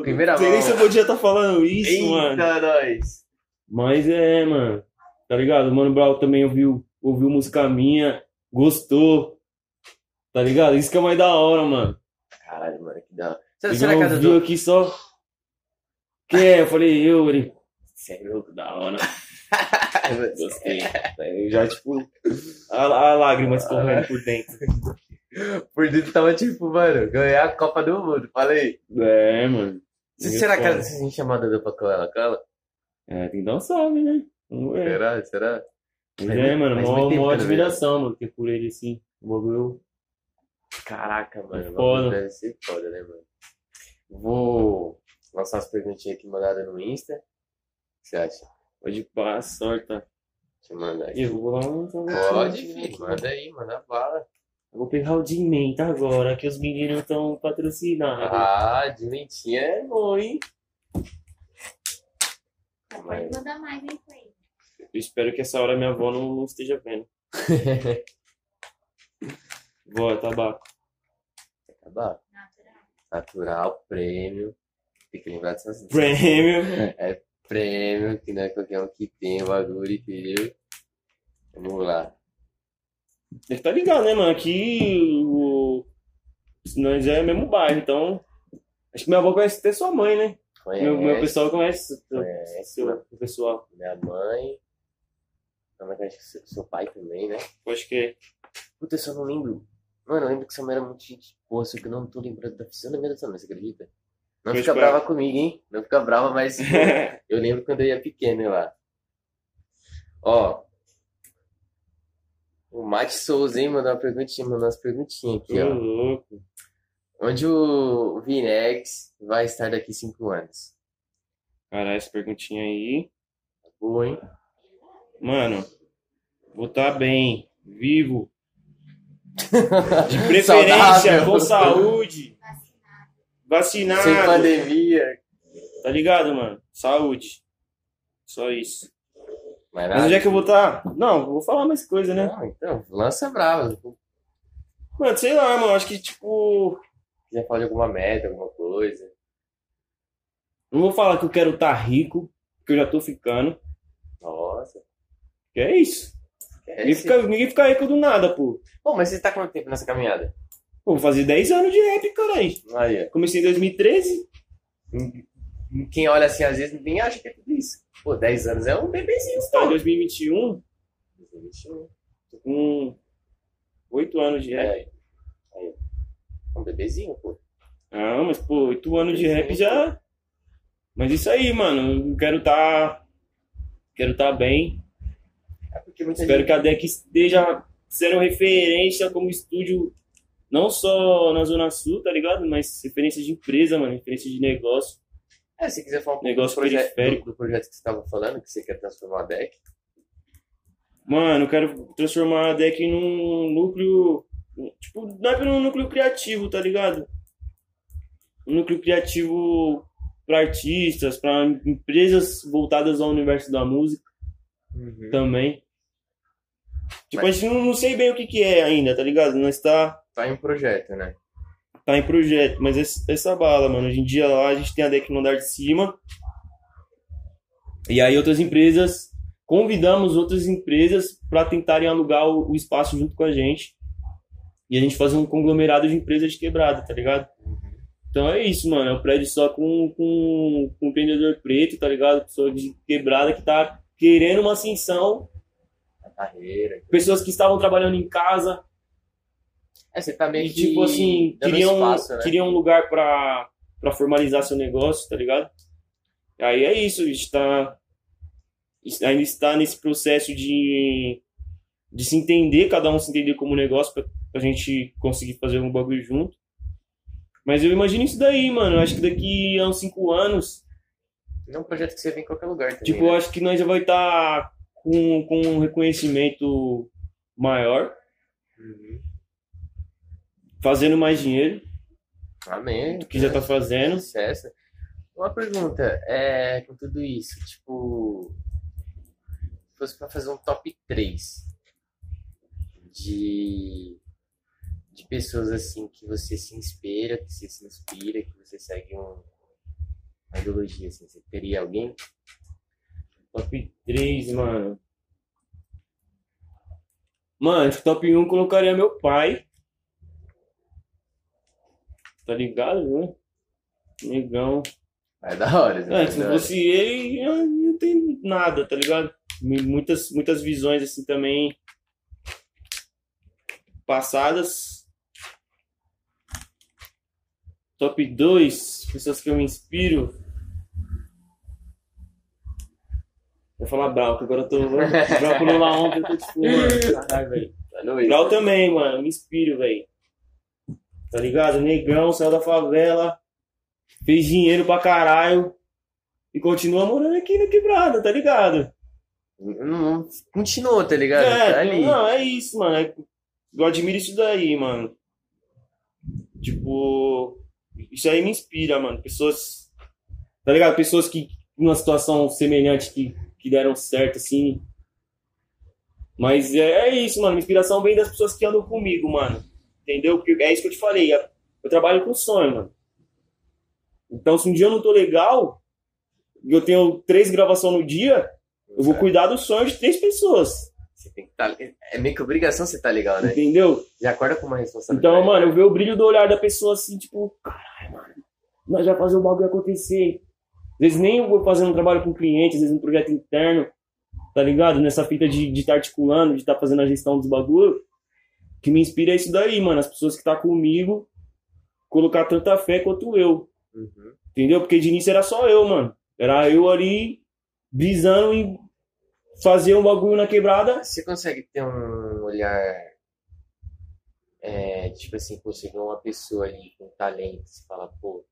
Primeira Não sei se eu podia estar falando isso, mano. Eita, nós! Mas é, mano. Tá ligado? O Mano Brown também ouviu, ouviu música minha. Gostou. Tá ligado? Isso que é mais da hora, mano. Caralho, mano, que da hora. Você, você na casa ouviu do. aqui só. Que é? Eu falei, eu, ele. Sério? Da hora. Gostei. Aí já, tipo, a, a lágrima escorrendo por dentro. Por dentro tava tipo, mano, ganhar a Copa do Mundo. Falei. É, mano. Se será que se a gente chamar a Duda pra colar ela cola? É, tem que dar um salve, né? Vamos ver. Será? Será? Mas é, mano, mó, mó que eu admiração, mano, ter por ele assim. O bagulho. Caraca, mano. o Foda. Deve ser foda, né, mano? Vou lançar umas perguntinhas aqui mandadas no Insta. O que você acha? Pode pá, sorta. Deixa eu mandar aqui. Eu vou lá um Pode, filho. Manda aí, manda bala. Eu vou pegar o de menta agora, que os meninos estão patrocinados. Ah, de mentinha é bom, hein? Pode mandar mais, hein, Clay? Eu espero que essa hora minha avó não, não esteja vendo. Vó, é tabaco. Acabar. Natural. Natural, prêmio. Tem que lembrar dessas Prêmio. Prêmio, que não é qualquer um que tem o bagulho, entendeu? Vamos lá. Deve tá ligado, né, mano? Aqui o... nós é mesmo bairro, então. Acho que minha avó conhece até sua mãe, né? Conhece, Meu, meu pessoal conhece. conhece Seu, o pessoal. minha mãe. Também conhece seu, seu pai também, né? Acho que. Puta, eu só não lembro. Mano, eu lembro que sua mãe era muito gente boa, só que eu não tô lembrando da lembro dessa mãe, você acredita? Não fica brava comigo, hein? Não fica brava, mas eu lembro quando eu ia pequeno lá. Ó. O Mate Souza, hein? Mandou uma perguntinha, mandou umas perguntinhas aqui, ó. louco. Onde o Vinex vai estar daqui cinco anos? Caralho, essa perguntinha aí. Boa, hein? Mano, vou estar bem, vivo. De preferência, com saúde, vacinado. Sem pandemia. Tá ligado, mano? Saúde. Só isso. Mas Mas onde é que eu vou estar? Não, vou falar mais coisa, né? Não, então, lança brava. Mano, sei lá, mano. Acho que, tipo. quiser falar de alguma meta, alguma coisa. Não vou falar que eu quero estar rico, porque eu já tô ficando. Nossa. Que é isso. É, Ninguém fica, ninguém fica rico do nada, pô. Pô, mas você tá quanto tempo nessa caminhada? Pô, vou fazer 10 anos de rap, caralho. Aí. Comecei em 2013. Quem olha assim, às vezes, nem acha que é tudo isso. Pô, 10 anos é um bebezinho, Tá em pô. 2021, tô com 8 anos de É, rap. aí. Aí. Um bebezinho, pô. Ah, mas pô, 8 anos de rap já. Mas isso aí, mano. Quero tá. Quero tá bem. É Espero gente... que a DEC esteja sendo referência como estúdio, não só na Zona Sul, tá ligado? Mas referência de empresa, mano. Referência de negócio. É, se quiser falar um pouco Negócio do, periférico. do, do projeto que você tava falando, que você quer transformar a deck. Mano, eu quero transformar a DEC num núcleo. Tipo, não é num núcleo criativo, tá ligado? Um núcleo criativo para artistas, para empresas voltadas ao universo da música também. Tipo, a gente não, não sei bem o que, que é ainda, tá ligado? Nós tá, Tá em projeto, né? tá em projeto, mas esse- essa bala, mano. Hoje em dia lá a gente tem a DEC no andar de cima. E aí outras empresas, convidamos outras empresas para tentarem alugar o, o espaço junto com a gente. E a gente fazer um conglomerado de empresas de quebrada, tá ligado? Então é isso, mano. É um prédio só com, com, com empreendedor preto, tá ligado? Pessoa de quebrada que tá querendo uma ascensão. A carreira. Pessoas que estavam trabalhando em casa É, você tá meio e, que tipo assim, dando queriam, espaço, né? queriam um lugar pra, pra formalizar seu negócio, tá ligado? Aí é isso, a gente tá. Ainda está nesse processo de, de se entender, cada um se entender como negócio, pra, pra gente conseguir fazer um bagulho junto. Mas eu imagino isso daí, mano. Eu acho que daqui a uns cinco anos, Não é um projeto que você vê em qualquer lugar também, tipo, eu né? acho que nós já vai estar com, com um reconhecimento maior, Uhum. Fazendo mais dinheiro Amém. do que já tá fazendo. Sucesso. Uma pergunta, é, com tudo isso, tipo, se fosse pra fazer um top 3 de, de pessoas assim que você se inspira, que você se inspira, que você segue um, uma ideologia, assim, você teria alguém? Top 3, mano. Mano, acho que top 1 colocaria meu pai. Tá ligado, né? Negão. É da hora, né? É, se fosse ele, eu não tem nada, tá ligado? Muitas, muitas visões assim também passadas. Top 2, pessoas que eu me inspiro. Vou falar Brau, agora eu tô. Brau quando lá ontem eu tô tipo, mano, caralho, velho. Tá. Brau também, mano, me inspiro, velho. Tá ligado? Negão, saiu da favela, fez dinheiro pra caralho e continua morando aqui na quebrada, tá ligado? Não, não- continuou, tá ligado? É, tá ali. não, é isso, mano. É- Eu admiro isso daí, mano. Tipo, isso aí me inspira, mano. Pessoas, tá ligado? Pessoas que, numa situação semelhante, que, que deram certo, assim. Mas é, é isso, mano. Minha inspiração vem das pessoas que andam comigo, mano. Entendeu? Porque é isso que eu te falei. Eu trabalho com sonho, mano. Então, se um dia eu não tô legal, e eu tenho três gravações no dia, eu vou cuidar do sonho de três pessoas. Você tem que tá, é meio que obrigação você tá legal, né? Entendeu? Já acorda com uma responsabilidade. Então, mano, eu vejo o brilho do olhar da pessoa assim, tipo, caralho, mano, nós já fazer o bagulho acontecer. Às vezes nem eu vou fazendo um trabalho com cliente, às vezes um projeto interno, tá ligado? Nessa fita de estar de tá articulando, de estar fazendo a gestão dos bagulhos. Que me inspira é isso daí, mano. As pessoas que tá comigo, colocar tanta fé quanto eu. Uhum. Entendeu? Porque de início era só eu, mano. Era eu ali visando em fazer um bagulho na quebrada. Você consegue ter um olhar, é, tipo assim, vê uma pessoa ali com talento, você fala, pô,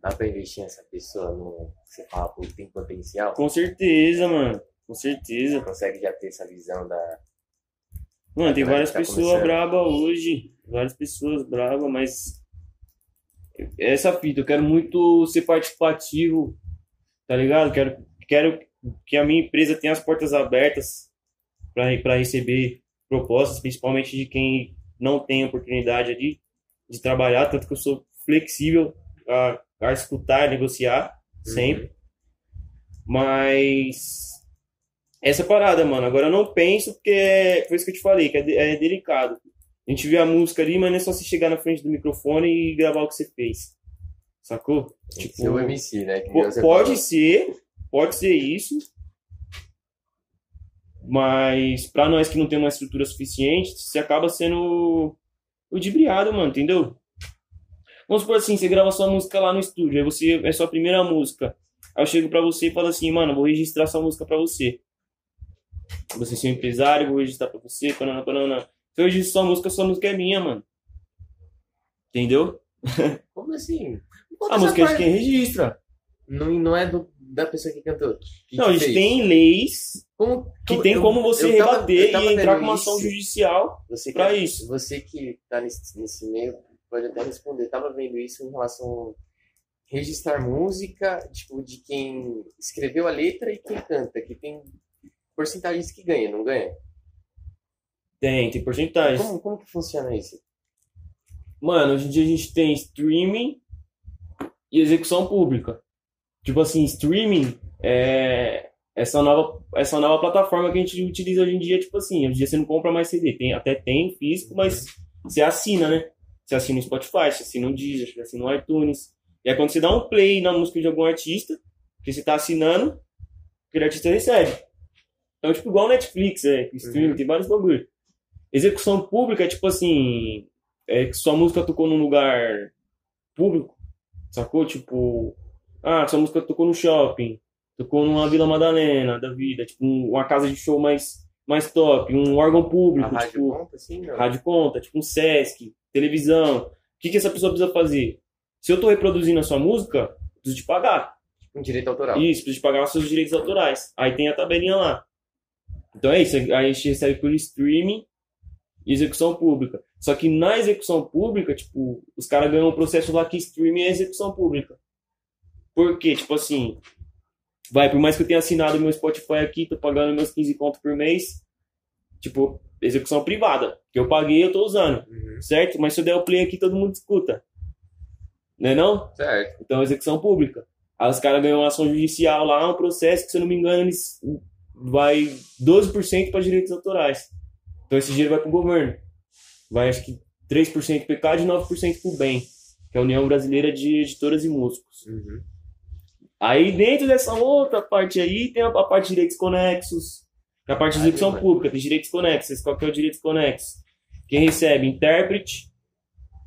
dá pra investir nessa pessoa, no, você fala, pô, tem potencial? Com certeza, mano. Com certeza. Você consegue já ter essa visão da... Mano, tem várias tá pessoas brabas hoje. Várias pessoas brabas, mas. Essa fita, eu quero muito ser participativo, tá ligado? Quero, quero que a minha empresa tenha as portas abertas para receber propostas, principalmente de quem não tem oportunidade ali de trabalhar, tanto que eu sou flexível a, a escutar e negociar sempre. Mas Essa parada, mano. Agora eu não penso porque é, foi isso que eu te falei, que é, é delicado. A gente vê a música ali, mas não é só você chegar na frente do microfone e gravar o que você fez. Sacou? Tem Tipo, o MC, né? Pode ser, pode ser isso. Mas pra nós que não tem uma estrutura suficiente, você acaba sendo ludibriado, mano, entendeu? Vamos supor assim, você grava sua música lá no estúdio, aí você é sua primeira música. Aí eu chego pra você e falo assim, mano, vou registrar sua música pra você. Você é seu empresário, vou registrar pra você, panana, panana. Se eu registro sua música, sua música é minha, mano. Entendeu? Como assim? A música é de quem registra. Não, não é do, da pessoa que cantou. que Não, fez. tem leis Como, que tem eu- como você eu rebater eu tava e entrar com uma ação isso. judicial. Você que, pra isso. Você que tá nesse, nesse meio pode até responder. Tava vendo isso em relação a registrar música, tipo, de quem escreveu a letra e quem canta, que tem porcentagens que ganha, não ganha? Tem, tem porcentagem. Como, como que funciona isso? Mano, hoje em dia a gente tem streaming e execução pública. Tipo assim, streaming é essa nova, essa nova plataforma que a gente utiliza hoje em dia, tipo assim, hoje em dia você não compra mais CD, tem, até tem físico, mas você assina, né? Você assina no Spotify, você assina no Deezer, você assina no iTunes. E aí quando você dá um play na música de algum artista, que você tá assinando, aquele artista recebe. Então, tipo, igual Netflix, é, streaming, Uhum. tem vários bagulho. Execução pública é tipo assim, é que sua música tocou num lugar público, sacou? Tipo, ah, sua música tocou no shopping, tocou numa Vila Madalena da vida, tipo, um- uma casa de show mais, mais top, um órgão A público, rádio tipo, conta, assim? Não. rádio conta, tipo um Sesc, televisão. O que, que essa pessoa precisa fazer? Se eu tô reproduzindo a sua música, preciso te pagar. Um direito autoral. Isso, preciso te pagar os seus direitos autorais. Aí tem a tabelinha lá. Então é isso, a gente recebe por streaming e execução pública. Só que na execução pública, tipo, os caras ganham um processo lá que streaming é execução pública. Por quê? Tipo assim, vai, por mais que eu tenha assinado meu Spotify aqui, tô pagando meus 15 conto por mês, tipo, execução privada, que eu paguei eu tô usando, Uhum. certo? Mas se eu der o play aqui, todo mundo escuta. Não é não? Certo. Então, execução pública. Aí os caras ganham uma ação judicial lá, um processo que, se eu não me engano, eles vai 12% para direitos autorais. Então, esse dinheiro vai para o governo. Vai, acho que 3% para o ECAD e 9% para o BEM, que é a União Brasileira de Editoras e Músicos. Uhum. Aí, dentro dessa outra parte aí, tem a, a parte de direitos conexos, que é a parte de Aí, execução mano. pública, tem direitos conexos. Qual que é o direitos conexos? Quem recebe? Intérprete,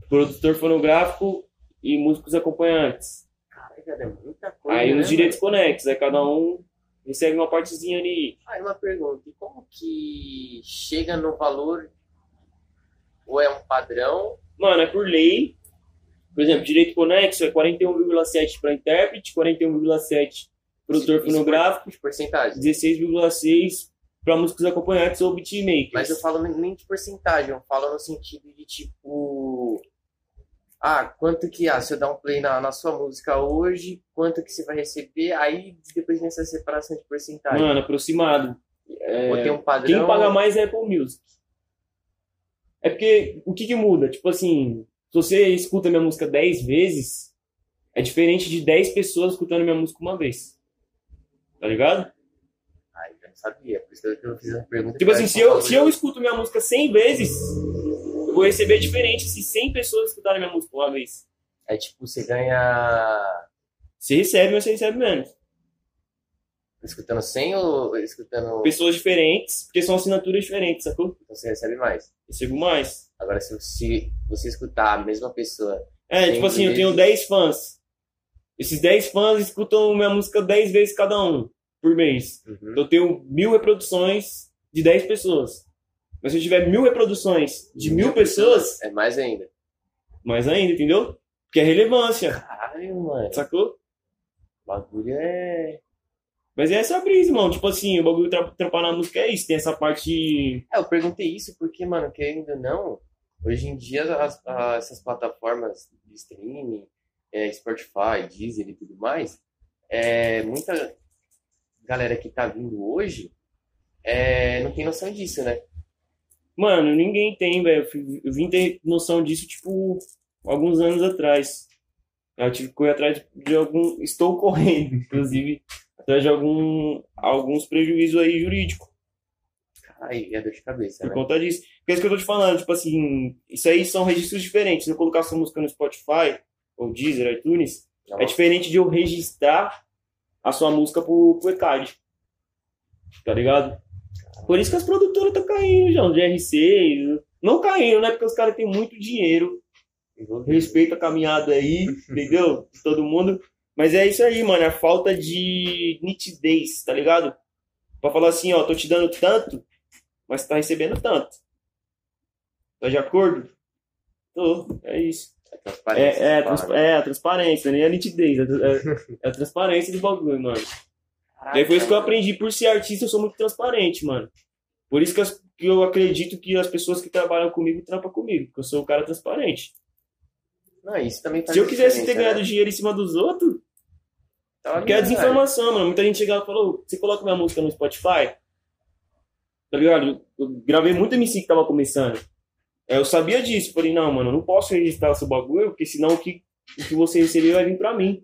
produtor fonográfico e músicos acompanhantes. É muita coisa. Aí né, os direitos conexos, aí cada um recebe uma partezinha ali. Aí uma pergunta: e como que chega no valor? Ou é um padrão? Mano, é por lei. Por exemplo, direito conexo é 41,7 para intérprete, 41,7 produtor por- fonográfico, De porcentagem. 16,6 para músicos acompanhantes ou beatmakers. Mas eu falo nem de porcentagem, eu falo no sentido de tipo. Ah, quanto que. Ah, se eu dar um play na, na sua música hoje, quanto que você vai receber? Aí depois nessa separação de porcentagem. Mano, aproximado. É, Ou tem um padrão. Quem paga mais é Apple Music. É porque o que, que muda? Tipo assim, se você escuta minha música 10 vezes, é diferente de 10 pessoas escutando minha música uma vez. Tá ligado? Ai, eu não sabia, por isso que eu fiz a pergunta. Tipo assim, se eu, se eu escuto minha música 100 vezes, eu vou receber diferente se 100 pessoas escutarem minha música uma vez. É tipo, você ganha. Você recebe, mas você recebe menos. Escutando 100 ou escutando. Pessoas diferentes, porque são assinaturas diferentes, sacou? Então você recebe mais. Recebo mais. Agora, se, se você escutar a mesma pessoa. É, tipo assim, eu tenho vezes. 10 fãs. Esses 10 fãs escutam minha música 10 vezes cada um por mês. Uhum. Então eu tenho mil reproduções de 10 pessoas. Mas se eu tiver mil reproduções de mil pessoas, É mais ainda. mais ainda, entendeu? Porque é relevância, Caralho, mano. sacou? O bagulho é. Mas é essa brisa, irmão. Tipo assim, o bagulho tra trampar na música é isso. Tem essa parte. É, eu perguntei isso porque, mano, querendo ou não, hoje em dia as- essas plataformas de streaming, é, Spotify, Deezer e tudo mais, é, muita galera que tá vindo hoje é, não tem noção disso, né? Mano, ninguém tem, velho. Eu vim ter noção disso, tipo, alguns anos atrás. Eu tive que correr atrás de algum. Estou correndo, inclusive, Atrás de algum, alguns prejuízos aí jurídicos. Aí é dor de cabeça, Por né? conta disso. Porque é isso que eu tô te falando, tipo assim, isso aí são registros diferentes. Se eu colocar sua música no Spotify, ou Deezer, iTunes, é diferente de eu registrar a sua música pro, pro ECAD. Tá ligado? Por isso que as produtoras estão caindo, já, de RC. Não caindo, né? Porque os caras têm muito dinheiro. Respeita a caminhada aí, entendeu? De todo mundo. Mas é isso aí, mano. É a falta de nitidez, tá ligado? Pra falar assim, ó, tô te dando tanto, mas tá recebendo tanto. Tá de acordo? Tô, é isso. É transparência. É, é, trans- né? é a transparência, nem a nitidez. É, é- é a transparência do bagulho, mano. Caraca, E aí foi isso que eu aprendi. Por ser artista, eu sou muito transparente, mano. Por isso que, as- que eu acredito que as pessoas que trabalham comigo trampam comigo, porque eu sou um cara transparente. Não, isso também faz Se eu quisesse ter ganhado né? dinheiro em cima dos outros, Tava porque é desinformação, mano. Muita gente chegava e falou: você coloca minha música no Spotify? Tá ligado? Eu gravei muito MC que tava começando. É, Eu sabia disso. Falei: não, mano, eu não posso registrar seu bagulho, porque senão o que, o que você receber vai vir pra mim.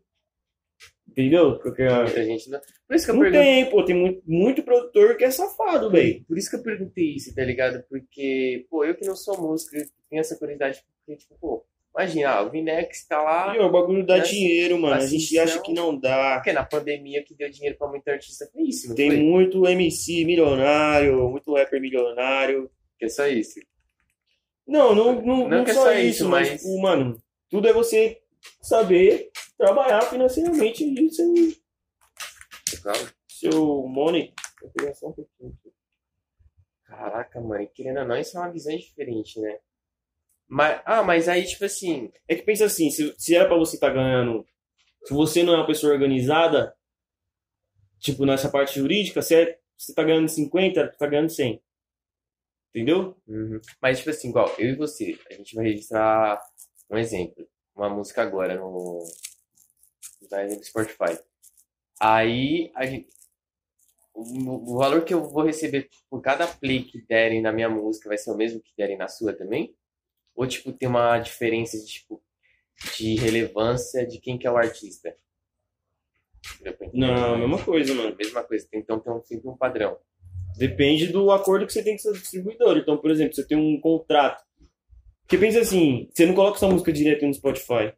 Entendeu? Porque, Muita gente não... Por isso que eu não perguntei. tem, pô. Tem muito, muito produtor que é safado, velho. Por isso que eu perguntei isso, tá ligado? Porque, pô, eu que não sou músico, eu tenho essa curiosidade, porque, tipo, pô, imagina, ah, o Vinex tá lá, E, ó, o bagulho dá Mas, dinheiro, mano. A gente acha que não dá. porque na pandemia que deu dinheiro pra muito artista foi isso, não Tem foi? muito MC milionário, muito rapper milionário. Que é só isso. Não, não, não, Não não que é só só isso, isso, mas, mas- tipo, mano, tudo é você saber trabalhar financeiramente e seu, Claro. seu money. Eu queria só um pouquinho aqui. Caraca, mano, e querendo ou não, isso é uma visão diferente, né? Mas, ah, mas aí, tipo assim, É que pensa assim, se, se era pra você estar ganhando, se você não é uma pessoa organizada, tipo, nessa parte jurídica, se é, você tá ganhando 50, tu tá ganhando 100. Entendeu? Uhum. Mas, tipo assim, igual, eu e você, a gente vai registrar um exemplo, uma música agora no, no Spotify. Aí, a gente, o, o valor que eu vou receber por cada play que derem na minha música vai ser o mesmo que derem na sua também? Ou, tipo, tem uma diferença de, tipo, de relevância de quem que é o artista? Não, a mesma coisa, mano. Mesma coisa, então tem um, sempre um padrão. Depende do acordo que você tem com seu distribuidor. Então, por exemplo, você tem um contrato. Porque pensa assim, você não coloca sua música direto no Spotify.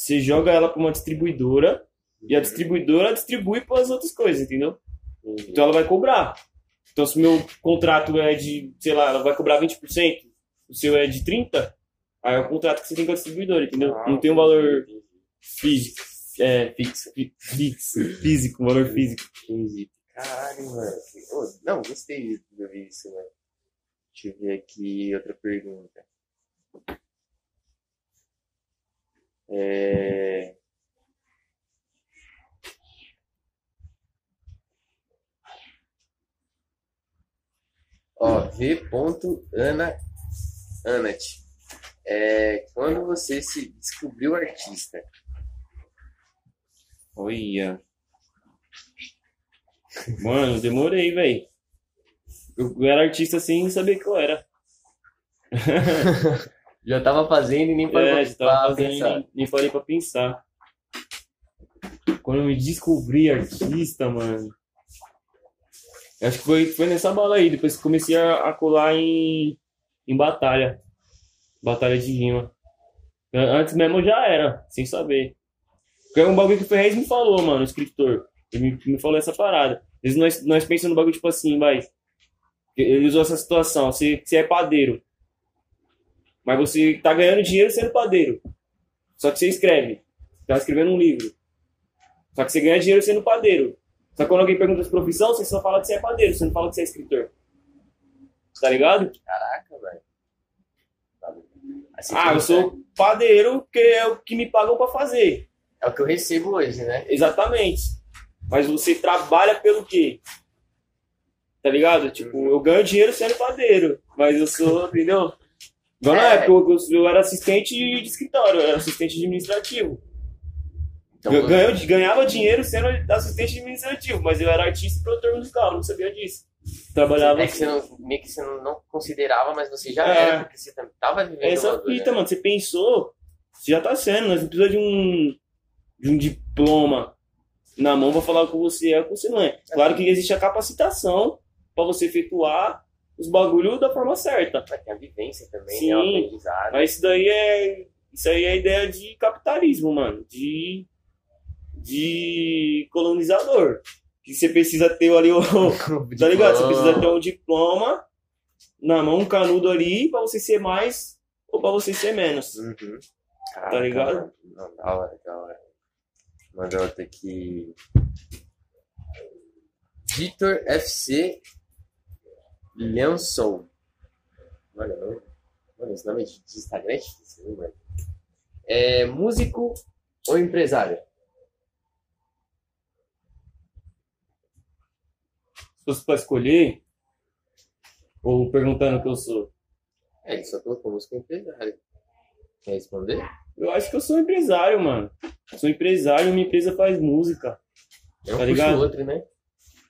Você joga ela para uma distribuidora e a distribuidora distribui para as outras coisas, entendeu? Entendi. Então ela vai cobrar. Então se o meu contrato é de, sei lá, ela vai cobrar 20%, o seu é de 30%, aí é o contrato que você tem com a distribuidora, entendeu? Ah, não tem um valor físico. É, Fixo. fi- fixo, físico, valor físico. Entendi. Caralho, mano. Ô, não, gostei de ouvir isso, mano. Deixa eu ver aqui outra pergunta. É... Ó, V. Ana Anat. É, quando você se descobriu artista? Olha. Mano, demorei, velho. Eu eu era artista sem saber que eu era. Já tava fazendo e nem parou É, fazendo, pensar. nem, nem parei pra pensar. Quando eu me descobri artista, mano. Acho que foi, foi nessa bala aí. Depois que comecei a, a colar em, em batalha. Batalha de rima. An- Antes mesmo eu já era, sem saber. Porque é um bagulho que o Ferrez me falou, mano, o escritor. Ele me, me falou essa parada. Às vezes nós, nós pensamos no bagulho tipo assim, vai. Ele usou essa situação. Você, você é padeiro. Mas você tá ganhando dinheiro sendo padeiro. Só que você escreve. Tá escrevendo um livro. Só que você ganha dinheiro sendo padeiro. Só que quando alguém pergunta sua profissão, você só fala que você é padeiro, você não fala que você é escritor. Tá ligado? Caraca, velho. Assim, Ah, eu sou padeiro porque é o que me pagam pra fazer. É o que eu recebo hoje, né? Exatamente. Mas você trabalha pelo quê? Tá ligado? Tipo, eu ganho dinheiro sendo padeiro. Mas eu sou, entendeu? Igual na É. época, eu, era assistente de escritório, eu era assistente administrativo. Então, Eu ganhava, ganhava dinheiro sendo assistente administrativo, mas eu era artista e produtor musical, não sabia disso. Trabalhava é que você não, meio que você não, considerava, mas você já É. era, porque você também tava vivendo É essa fita, né? mano. Você pensou, você já tá sendo, nós não precisa de um, de um diploma. na mão pra falar o que você é o que você não é. Claro que existe a capacitação pra você efetuar os bagulhos da forma certa. Vai ter a vivência também, Sim. né? O aprendizado. Mas isso daí é. Isso aí é ideia de capitalismo, mano. De. De colonizador. Que você precisa ter ali o. Tá ligado? Você precisa ter um diploma na mão, um canudo ali, pra você ser mais ou pra você ser menos. Uhum. Tá ligado? mano. Não, da hora, da hora. Mandou outra aqui. Vitor FC Leonson. Mano, eu- mano, esse nome de de Instagram é difícil, né, mano? É músico ou empresário? Se fosse pra escolher, ou perguntando o que eu sou, É, ele só colocou músico ou empresário. Quer responder? eu acho que eu sou empresário, mano. Sou empresário, minha empresa faz música. Eu Tá puxo ligado? outro, né?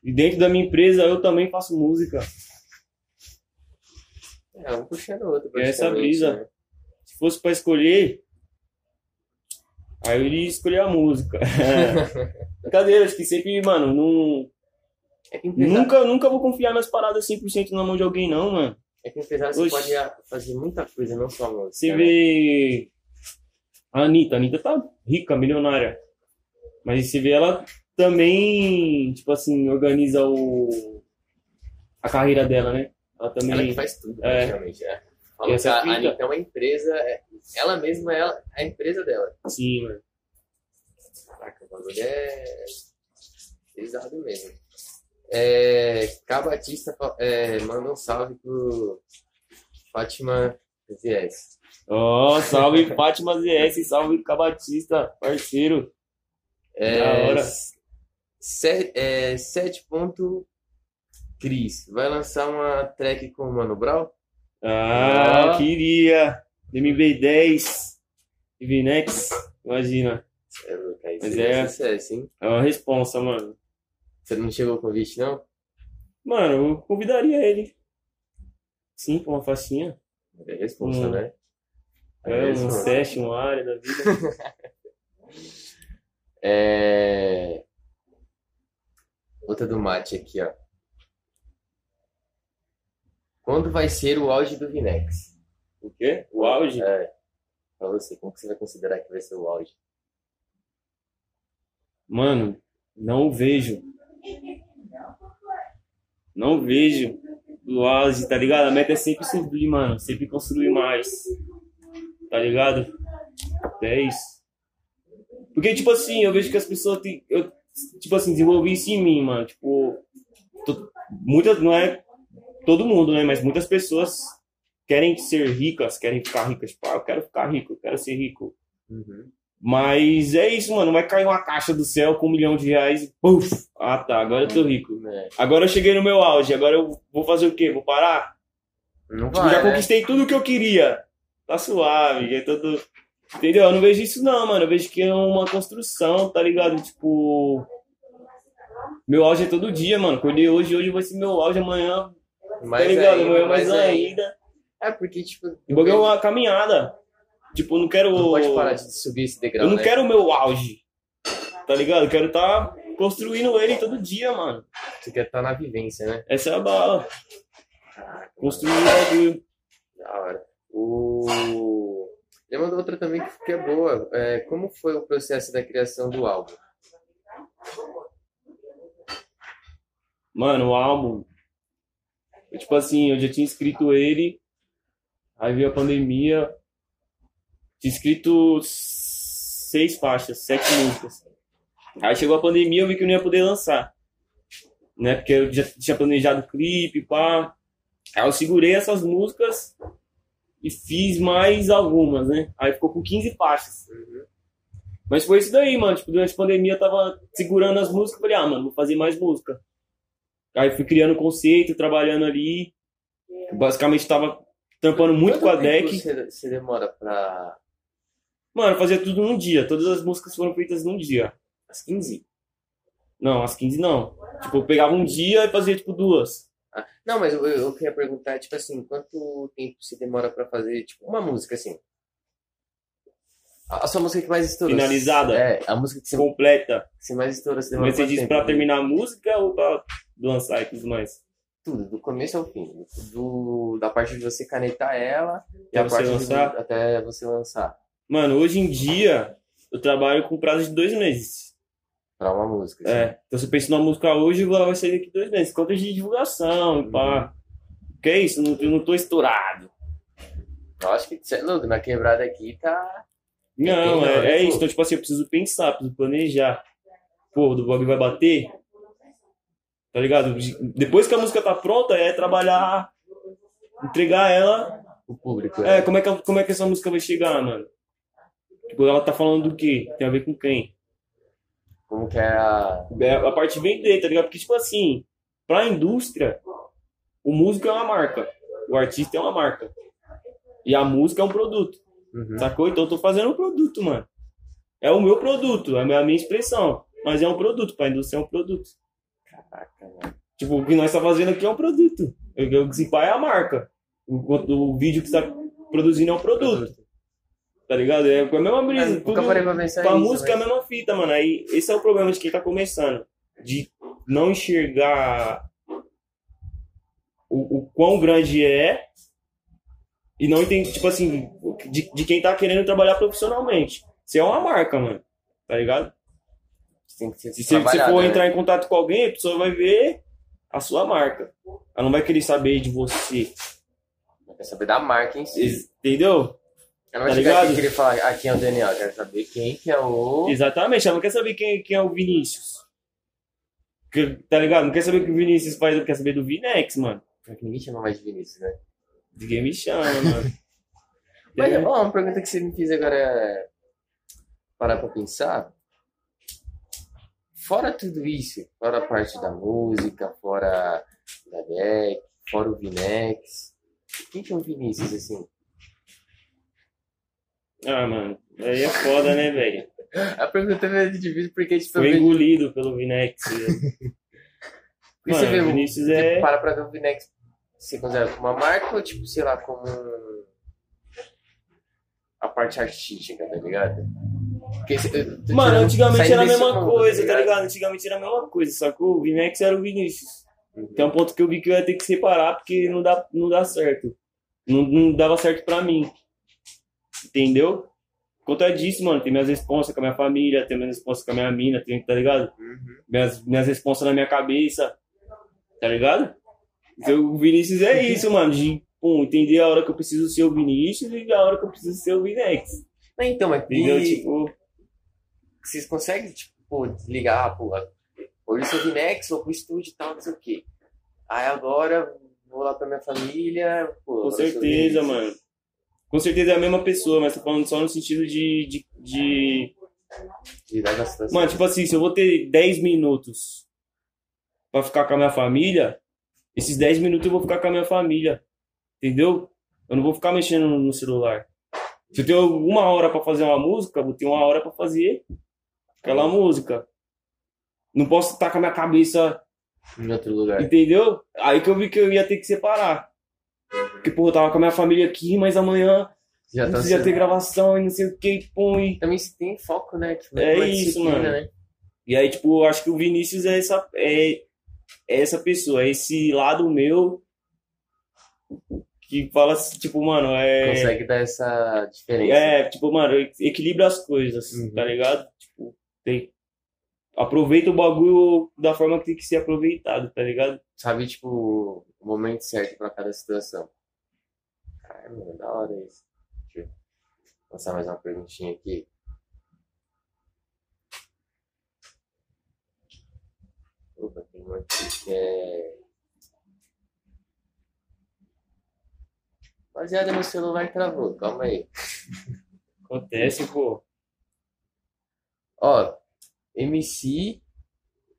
E dentro da minha empresa eu também faço música. É, um puxando o outro. É essa brisa. né? Se fosse pra escolher, aí eu iria escolher a música. Brincadeira, acho que sempre, mano, não, É nunca, nunca vou confiar minhas paradas 100% na mão de alguém, não, mano. é que empresário você Oxi. pode fazer muita coisa, não só música. Você né? vê a Anitta, a Anitta tá rica, milionária. Mas você vê ela também, tipo assim, organiza o a carreira dela, né? Ela também. Ela que faz tudo, É. praticamente. É. Fala Essa que a é a. Anitta é uma empresa, é- ela mesma é a- a empresa dela. Sim, mano. Caraca, o bagulho é pesado mesmo. É, K. Batista fa- é, manda um salve pro Fátima ZS. Ó, salve Fátima ZS, salve Cabatista, parceiro. É, Da hora. se- é, 7 ponto Cris, vai lançar uma track com o Mano Brown? Ah, Ó. queria. MB10 e Vinex, imagina. É, louco, aí Mas seria é- sucesso, hein? É uma responsa, mano. Você não chegou o convite, não? Mano, eu convidaria ele. Sim, pra uma faixinha. É responsa, Hum. né? É, um responsa. session, uma área da vida. É... Outra do mate aqui, ó. Quando vai ser o auge do Vinex? O quê? O auge? É. Pra você, como que você vai considerar que vai ser o auge? Mano, não vejo. Não vejo o auge, tá ligado? A meta é sempre subir, mano. Sempre construir mais. Tá ligado? 10. Porque, tipo assim, eu vejo que as pessoas têm. Eu, tipo assim, desenvolvi isso em mim, mano. Tipo. to- muitas, não é todo mundo, né? Mas muitas pessoas querem ser ricas, querem ficar ricas. Tipo, ah, eu quero ficar rico, eu quero ser rico. Mas é isso, mano. Vai cair uma caixa do céu com um milhão de reais e puf! Ah, tá. Agora eu tô rico. É. Agora eu cheguei no meu auge. Agora eu vou fazer o quê? Vou parar? Não Tipo, vai, já né? conquistei tudo o que eu queria. Tá suave. É tudo... Entendeu? Eu não vejo isso, não, mano. Eu vejo que é uma construção, tá ligado? Tipo. Meu auge é todo dia, mano. Acordei hoje, hoje vai ser meu auge, amanhã, Tá ligado? ainda, amanhã mais ainda. É porque, tipo, E o bagulho é uma caminhada. Tipo, eu não quero. não pode parar de subir esse degrau, Eu não né? quero o meu auge. Tá ligado? Eu quero estar construindo ele todo dia, mano. Você quer estar na vivência, né? Essa é a bala. Caraca, Construir o bagulho. Da hora. O... Mandou outra também que é boa. É, como foi o processo da criação do álbum? Mano, o álbum. Eu, tipo assim, eu já tinha escrito ele. Aí veio a pandemia. Tinha escrito seis faixas, sete músicas. Aí chegou a pandemia, eu vi que eu não ia poder lançar. Né? Porque eu já tinha planejado o clipe, pá. Aí eu segurei essas músicas e fiz mais algumas, né? Aí ficou com 15 faixas. Mas foi isso daí, mano. Tipo, durante a pandemia eu tava segurando as músicas. Falei, ah, mano, vou fazer mais música. Aí fui criando conceito, trabalhando ali. Basicamente tava trampando muito Quanto com a deck. Você, você demora pra. Mano, fazia tudo num dia. Todas as músicas foram feitas num dia. As 15? Não, as 15 não. Tipo, eu pegava um dia e fazia, tipo, duas. Ah, não, mas eu, eu queria perguntar, tipo assim, quanto tempo você demora pra fazer, tipo, uma música assim? A sua música que mais estourou? Finalizada? É, a música que você, completa. que você mais estourou. Você Mas você diz tempo? pra terminar a música ou pra lançar e tudo mais? Tudo, do começo ao fim. Do, da parte de você canetar ela e Até a você parte de- lançar? até você lançar Mano, hoje em dia, eu trabalho com prazo de dois meses. pra uma música. assim. É. Então, se eu penso numa música hoje, ela vai sair daqui dois meses. Conta de divulgação e pá. Que é isso? Não, eu não tô estourado. Eu acho que você é na quebrada aqui tá. Não, Não, é, né, é pô? isso. Então, tipo assim, eu preciso pensar, preciso planejar. Pô, do bagulho vai bater? Tá ligado? Depois que a música tá pronta, é trabalhar, entregar ela. O público. É, como é que, como é que essa música vai chegar, mano? Tipo, ela tá falando do quê? Tem a ver com quem? Como que é a. É a parte de vender, tá ligado? Porque, tipo assim, pra indústria, o músico é uma marca. O artista é uma marca. E a música é um produto. Uhum. Sacou? Então eu tô fazendo um produto, mano. É o meu produto, é a minha, expressão. Mas é um produto, pra indústria é um produto. Caraca, mano. Tipo, o que nós tá fazendo aqui é um produto. O que se é a marca. O, o vídeo que você tá produzindo é um produto, tá ligado? É a mesma brisa. Mas tudo- parei pra pensar com a música é a mas- mesma fita, mano. Aí esse é o problema de quem tá começando. De não enxergar o, o quão grande é e não entender, tipo assim, de, de quem tá querendo trabalhar profissionalmente. Você é uma marca, mano. Tá ligado? Tem que ser Se você, for né? entrar em contato com alguém, a pessoa vai ver a sua marca. Ela não vai querer saber de você. Quer saber da marca em si. Entendeu? Eu não Tá aqui ligado? querer falar, ah, quem é o Daniel? Eu quero saber quem que é o... Exatamente, ela não quer saber quem, quem é o Vinícius. Que- Tá ligado? Não quer saber o que o Vinícius faz, ela quer saber do Vinex, mano. Porque ninguém chama mais de Vinícius, né? Ninguém me chama, mano. Mas, É. ó, uma pergunta que você me fez agora é... Parar pra pensar. Fora tudo isso, fora a parte da música, fora da Beck, fora o Vinex, quem que é o Vinícius, assim? Ah, mano. Aí é foda, né, velho? A pergunta é meio difícil porque, tipo, Foi engolido pelo Vinex. você Mano, vê o o Vinícius você é- para pra ver o Vinex, você considera como uma marca ou, tipo, sei lá, como a parte artística, tá ligado? Porque, Mano, antigamente era a mesma mundo, coisa, tá ligado? Antigamente era a mesma coisa, sacou? O Vinex era o Vinícius. Uhum. Tem um ponto que eu vi que eu ia ter que separar porque não dá, não dá certo. Não, não dava certo pra mim. Entendeu? Por conta disso, mano, tem minhas responsas com a minha família, tem minhas responsas com a minha mina, tem, tá ligado? Uhum. Minhas, minhas responsas na minha cabeça, tá ligado? Então, o Vinícius é isso, mano, de pum, entender a hora que eu preciso ser o Vinícius e a hora que eu preciso ser o Vinex. Então, mas Entendeu? e- Tipo, vocês conseguem, tipo, pô, desligar, pô, hoje eu sou Vinex, vou pro estúdio e tal, não sei o quê. Aí agora vou lá pra minha família, pô. Com certeza, mano. Com certeza é a mesma pessoa, mas tô falando só no sentido de. de, de... Mano, tipo assim, se eu vou ter 10 minutos pra ficar com a minha família, esses 10 minutos eu vou ficar com a minha família. Entendeu? Eu não vou ficar mexendo no celular. Se eu tenho uma hora pra fazer uma música, eu vou ter uma hora pra fazer aquela música. Não posso estar com a minha cabeça Em outro lugar. Entendeu? Aí que eu vi que eu ia ter que separar. Porque, pô, eu tava com a minha família aqui, mas amanhã Já tá precisa sendo- ter gravação e não sei o que, pô. E... Também se tem foco, né? Tipo, É isso, mano. Né? e aí, tipo, eu acho que o Vinícius é essa, é, é essa pessoa, é esse lado meu que fala, assim, tipo, mano, é. Consegue dar essa diferença. É, tipo, mano, equilibra as coisas, Uhum. tá ligado? Tipo, tem. Aproveita o bagulho da forma que tem que ser aproveitado, tá ligado? Sabe, tipo, o momento certo pra cada situação. Mano, da hora isso. Deixa eu lançar mais uma perguntinha aqui. Opa, tem uma aqui que é. Rapaziada, meu celular travou, calma aí. Acontece, pô. Ó, MC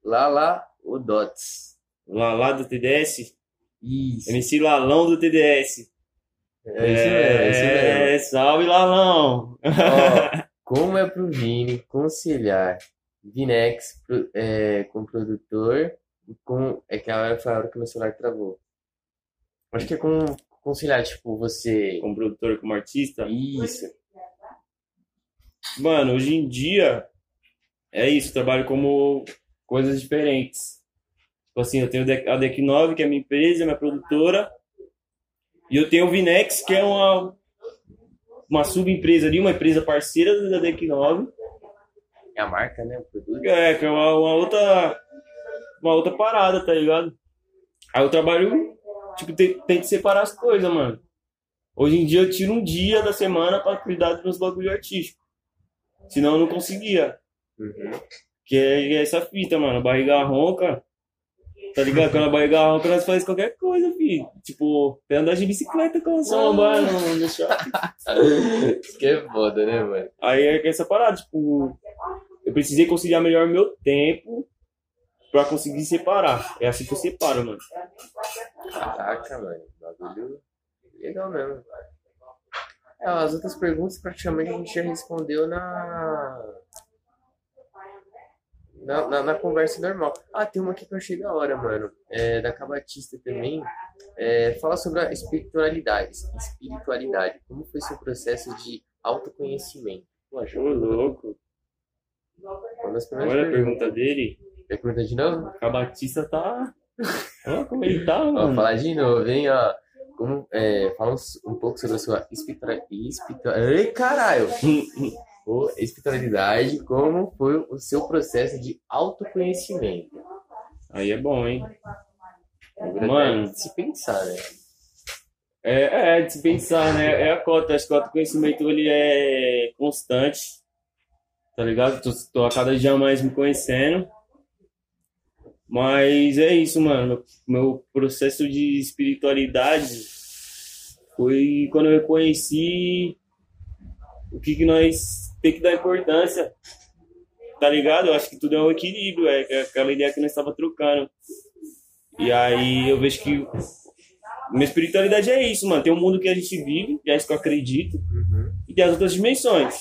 Lala o Dots. Lá do TDS, Isso. MC Lalão do TDS. É isso mesmo, é isso mesmo. É, salve Lalão! Ó, como é pro Vini conciliar Vinex é, com produtor com. É que a hora foi a hora que meu celular travou. Acho que é com conciliar, tipo, você. Como produtor, como artista. Isso. Mano, hoje em dia é isso, trabalho como coisas diferentes. Tipo assim, eu tenho a Deck 9, que é minha empresa, minha produtora, e eu tenho o Vinex, que é uma, uma subempresa ali, uma empresa parceira da Deck 9. É a marca, né? O produto. É, que é uma, uma outra uma outra parada, tá ligado? Aí eu trabalho, tipo, tem, tem que separar as coisas, mano. Hoje em dia eu tiro um dia da semana pra cuidar dos meus bagulho artístico. Senão eu não conseguia. Uhum. Que é, é essa fita, mano. Barriga ronca. Tá ligado? Quando a barriga ronca, nós faz qualquer coisa, filho. Tipo, até andar de bicicleta com a samba, não, não deixar. Isso que é foda, né, mano? Aí é essa parada, tipo, eu precisei conciliar melhor meu tempo pra conseguir separar. É assim que eu separo, mano. Caraca, mano. Bagulho legal mesmo. É, as outras perguntas praticamente a gente já respondeu na. Na, na, na conversa normal. Ah, tem uma aqui que eu achei da hora, mano. É, da Cabatista também. É, fala sobre a espiritualidade. Espiritualidade. Como foi seu processo de autoconhecimento? Poxa, Ô, louco. Uma das Olha a pergunta dele. Quer perguntar de novo? A Batista tá. Olha como ele tá, Ó, mano. falar de novo, hein, ó. Como, é, fala um, um pouco sobre a sua espiritualidade. Ei, caralho! Ô, espiritualidade, como foi o seu processo de autoconhecimento? Aí é bom, hein? Agora Mano. é de se pensar, né? É, é de se pensar, né? É a cota. Acho que o autoconhecimento ele é constante. Tá ligado? Tô, tô a cada dia mais me conhecendo. Mas é isso, mano. Meu, processo de espiritualidade foi quando eu reconheci o que, que nós tem que dar importância. Tá ligado? Eu acho que tudo é um equilíbrio, é é aquela ideia que nós estava trocando. E aí eu vejo que minha espiritualidade é isso, mano. Tem um mundo que a gente vive, que é isso que eu acredito, Uhum. e tem as outras dimensões.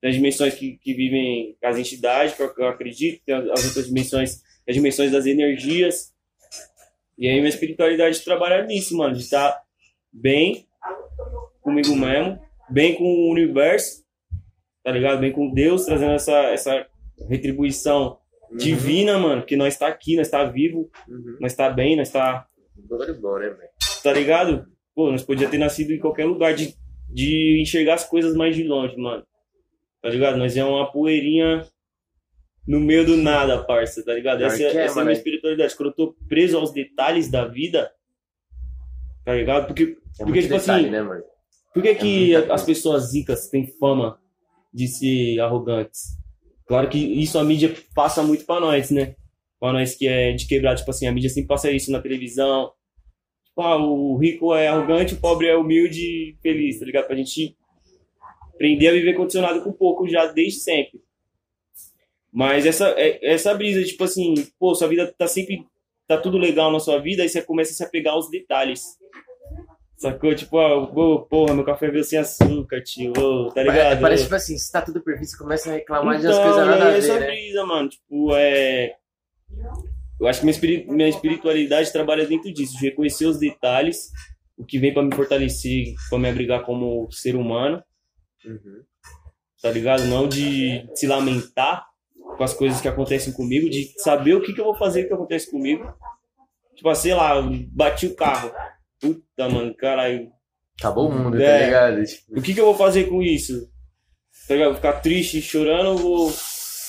Tem as dimensões que, que vivem as entidades, que eu, acredito, tem as as outras dimensões, as dimensões das energias. E aí minha espiritualidade trabalha nisso, mano, de estar bem comigo mesmo, bem com o universo, tá ligado? Bem com Deus, trazendo essa, essa retribuição divina, mano, que nós tá aqui, nós tá vivo, Uhum. nós tá bem, nós tá bom, né, velho? tá ligado? Pô, nós podíamos ter nascido em qualquer lugar de, de enxergar as coisas mais de longe, mano. Tá ligado? Nós é uma poeirinha no meio do nada, parça, tá ligado? Essa, é, essa é a minha espiritualidade. Quando eu tô preso aos detalhes da vida, tá ligado? Porque, É porque tipo detalhe, assim, né, mano? por que, É que as pessoas zicas têm fama de ser arrogantes? Claro que isso a mídia passa muito pra nós, né? Pra nós que é de quebrar, tipo assim, a mídia sempre passa isso na televisão. Tipo, ah, o rico é arrogante, o pobre é humilde e feliz, tá ligado? Pra gente aprender a viver condicionado com pouco já desde sempre. Mas essa, é- essa brisa, tipo assim, pô, sua vida tá sempre. tá tudo legal na sua vida, aí você começa a se apegar aos detalhes. Sacou? Tipo, ah, ô, porra, meu café veio sem açúcar, tio, tá ligado? Parece, tipo assim, se tá tudo perfeito, você começa a reclamar de umas Então, coisas nada a essa ver, né? brisa, mano. Tipo, é. Eu acho que minha, espiri- minha espiritualidade trabalha dentro disso, de reconhecer os detalhes, o que vem pra me fortalecer, pra me abrigar como ser humano, Uhum. tá ligado? Não de se lamentar com as coisas que acontecem comigo, de saber o que, que eu vou fazer que acontece comigo. Tipo, sei lá, bati o carro. Puta, mano, caralho. Acabou o mundo, É. tá ligado? Tipo, O que, que eu vou fazer com isso? Tá ligado? Ficar triste, chorando, ou vou.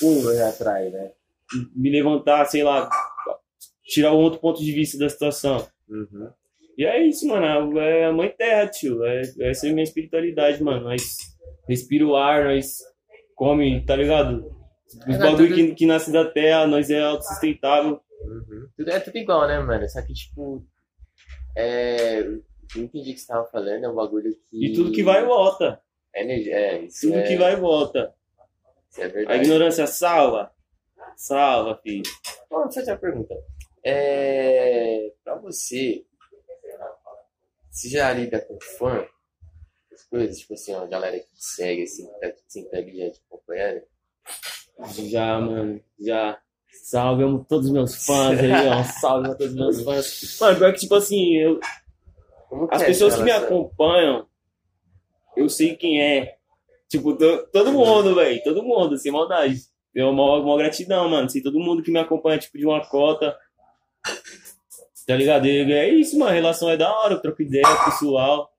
Pô, correr atrás, né? me levantar, sei lá, tirar um outro ponto de vista da situação. Uhum. E é isso, mano. É a mãe terra, tio. É, essa é a minha espiritualidade, mano. Nós respira o ar, nós come, tá ligado? Os É, bagulho tudo- que, que nasce da terra, nós é autossustentável. Uhum. Tudo, é tudo igual, né, mano? Só que, tipo, é... eu entendi o que você tava falando, é um bagulho que... E tudo que vai e volta. É, energia, é isso Tudo é, que vai e volta. Isso é A verdade. ignorância salva. Salva, filho. Bom, deixa eu fazer uma pergunta. É... Pra você, você já lida com fã? As coisas, tipo assim, uma galera que te segue, assim, que tá sempre ali já te acompanhando? Já, mano. Já. Salve amo todos os meus fãs aí, ó. Salve a todos os meus fãs. Mano, pior que, tipo assim, eu, As é pessoas que me acompanham, eu sei quem é. Tipo, to- todo mundo, velho. Todo mundo, sem maldade. Tenho uma, uma gratidão, mano. Assim, todo mundo que me acompanha, tipo, de uma cota. Tá ligado? E é isso, mano. A relação é da hora, eu troco ideia, pessoal.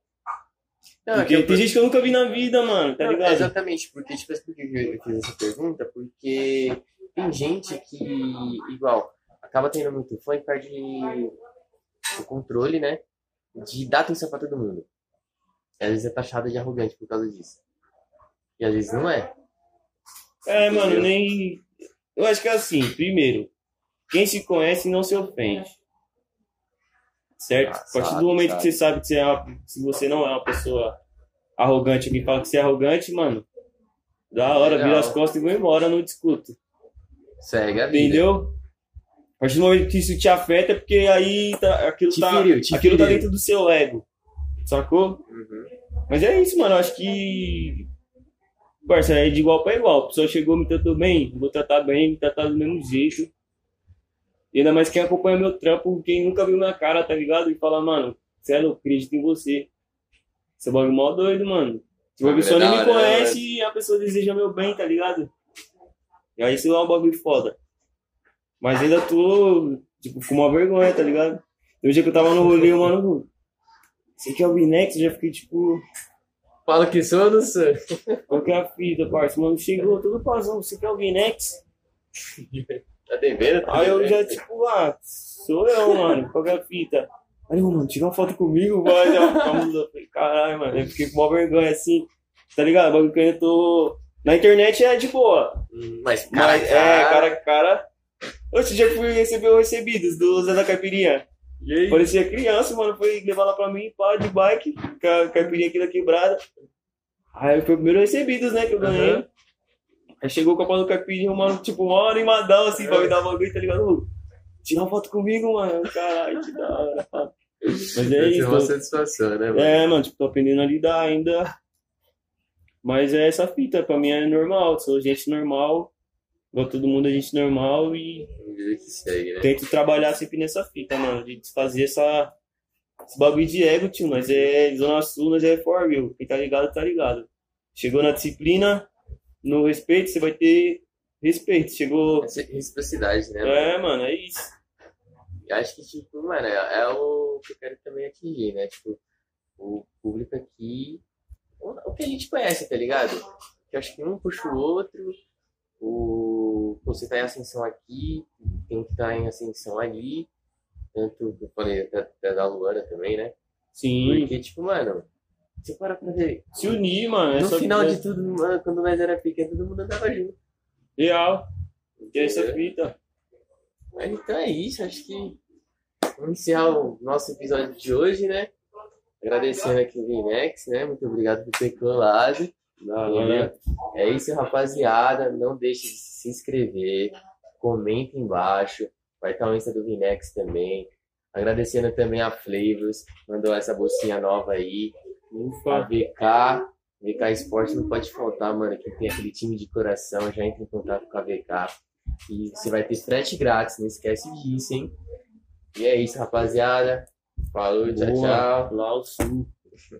Não, Porque que eu- tem gente que eu nunca vi na vida, mano, tá Não, ligado? Exatamente, porque, tipo, por que eu fiz essa pergunta? Porque tem gente que, igual, acaba tendo muito fã e perde o controle, né? De dar atenção pra todo mundo. E às vezes é taxada de arrogante por causa disso. E às vezes não é. É, mano, nem. Eu acho que é assim, primeiro, quem se conhece não se ofende. Certo? Ah, a partir sabe, do momento sabe. que você sabe que você é uma, se você não é uma pessoa arrogante, alguém fala que você é arrogante, mano, da hora, vira as costas e vou embora, não discuto. Segue a vida. Entendeu? A partir do momento que isso te afeta, é porque aí tá, aquilo, Te tá, feriu, aquilo tá dentro do seu ego. Sacou? Uhum. Mas é isso, mano. Eu acho que. Parça, é de igual pra igual. A pessoa chegou, me tratou bem, vou tratar bem, me tratar do mesmo jeito. E ainda mais quem acompanha meu trampo, quem nunca viu minha cara, tá ligado? E fala, mano, você é louco, acredito em você. Você é um bagulho mó doido, mano. Tipo, a Bagulho pessoa é nem me né, conhece e a pessoa deseja meu bem, tá ligado? Aí isso é um bagulho foda. Mas ainda tô, tipo, com uma vergonha, tá ligado? Um dia que eu tava no rolê, mano, você que é o Binex, eu já fiquei tipo. Fala que sou ou não sou? Qual que é a fita, parça? Mano, chegou todo pazão, você quer alguém next? Tá devendo? Tá Aí eu já, tipo, ah, sou eu, mano, qual que é a fita? Aí, mano, tira uma foto comigo, vai, já, falei, caralho, mano, eu fiquei com uma vergonha assim, tá ligado? O bagulho que eu tô... Na internet é de boa, Hum, Mas, cara, mas, é, cara a cara... Esse dia que fui receber os recebidos do Zé da Caipirinha. E aí? Parecia criança, mano. Foi levar lá pra mim, pá, de bike, com a caipirinha aqui da quebrada. Aí foi o primeiro recebidos, né, que eu ganhei. Aham. Aí chegou a pau do caipirinha, mano, tipo, mó animadão, assim, pra me dar uma bagulho, tá ligado? Tira uma foto comigo, mano. Caralho, que da hora. Mas é Deve isso. uma tô- satisfação, né, mano? É, mano, tipo, tô aprendendo a lidar ainda. Mas é essa fita, pra mim é normal. Sou gente normal, igual todo mundo é gente normal e segue, né? tento trabalhar sempre nessa fita, mano, de desfazer essa, esse bagulho de ego, tio. Nós é Zona Sul, nós é For Real. Quem tá ligado, tá ligado. Chegou na disciplina, no respeito, você vai ter respeito. Chegou. Essa reciprocidade, né, mano? É, mano, é isso. Acho que, tipo, mano, é, é o que eu quero também atingir, né? Tipo, o público aqui, o, que a gente conhece, tá ligado? Que acho que um puxa o outro, o, você tá em ascensão aqui, tem que estar em ascensão ali, tanto que eu falei da, da, Luana também, né? Sim. Porque, tipo, mano, você para pra ver, Se unir, mano. É no final de tudo, mano, quando nós era pequeno, todo mundo andava junto. Real. E é essa fita. Mas então é isso, acho que vamos encerrar o nosso episódio de hoje, né? Agradecendo aqui o Vinex, né? Muito obrigado por ter colado. É isso, rapaziada. Não deixe de se inscrever. Comenta embaixo. Vai estar o Insta do Vinex também. Agradecendo também a Flavors. Mandou essa bolsinha nova aí. A. VK. VK Esporte não pode faltar, mano. Quem tem aquele time de coração, já entra em contato com a VK. E você vai ter frete grátis, não esquece disso, hein? E é isso, rapaziada. Falou, tchau, Boa. tchau. Lá o sul.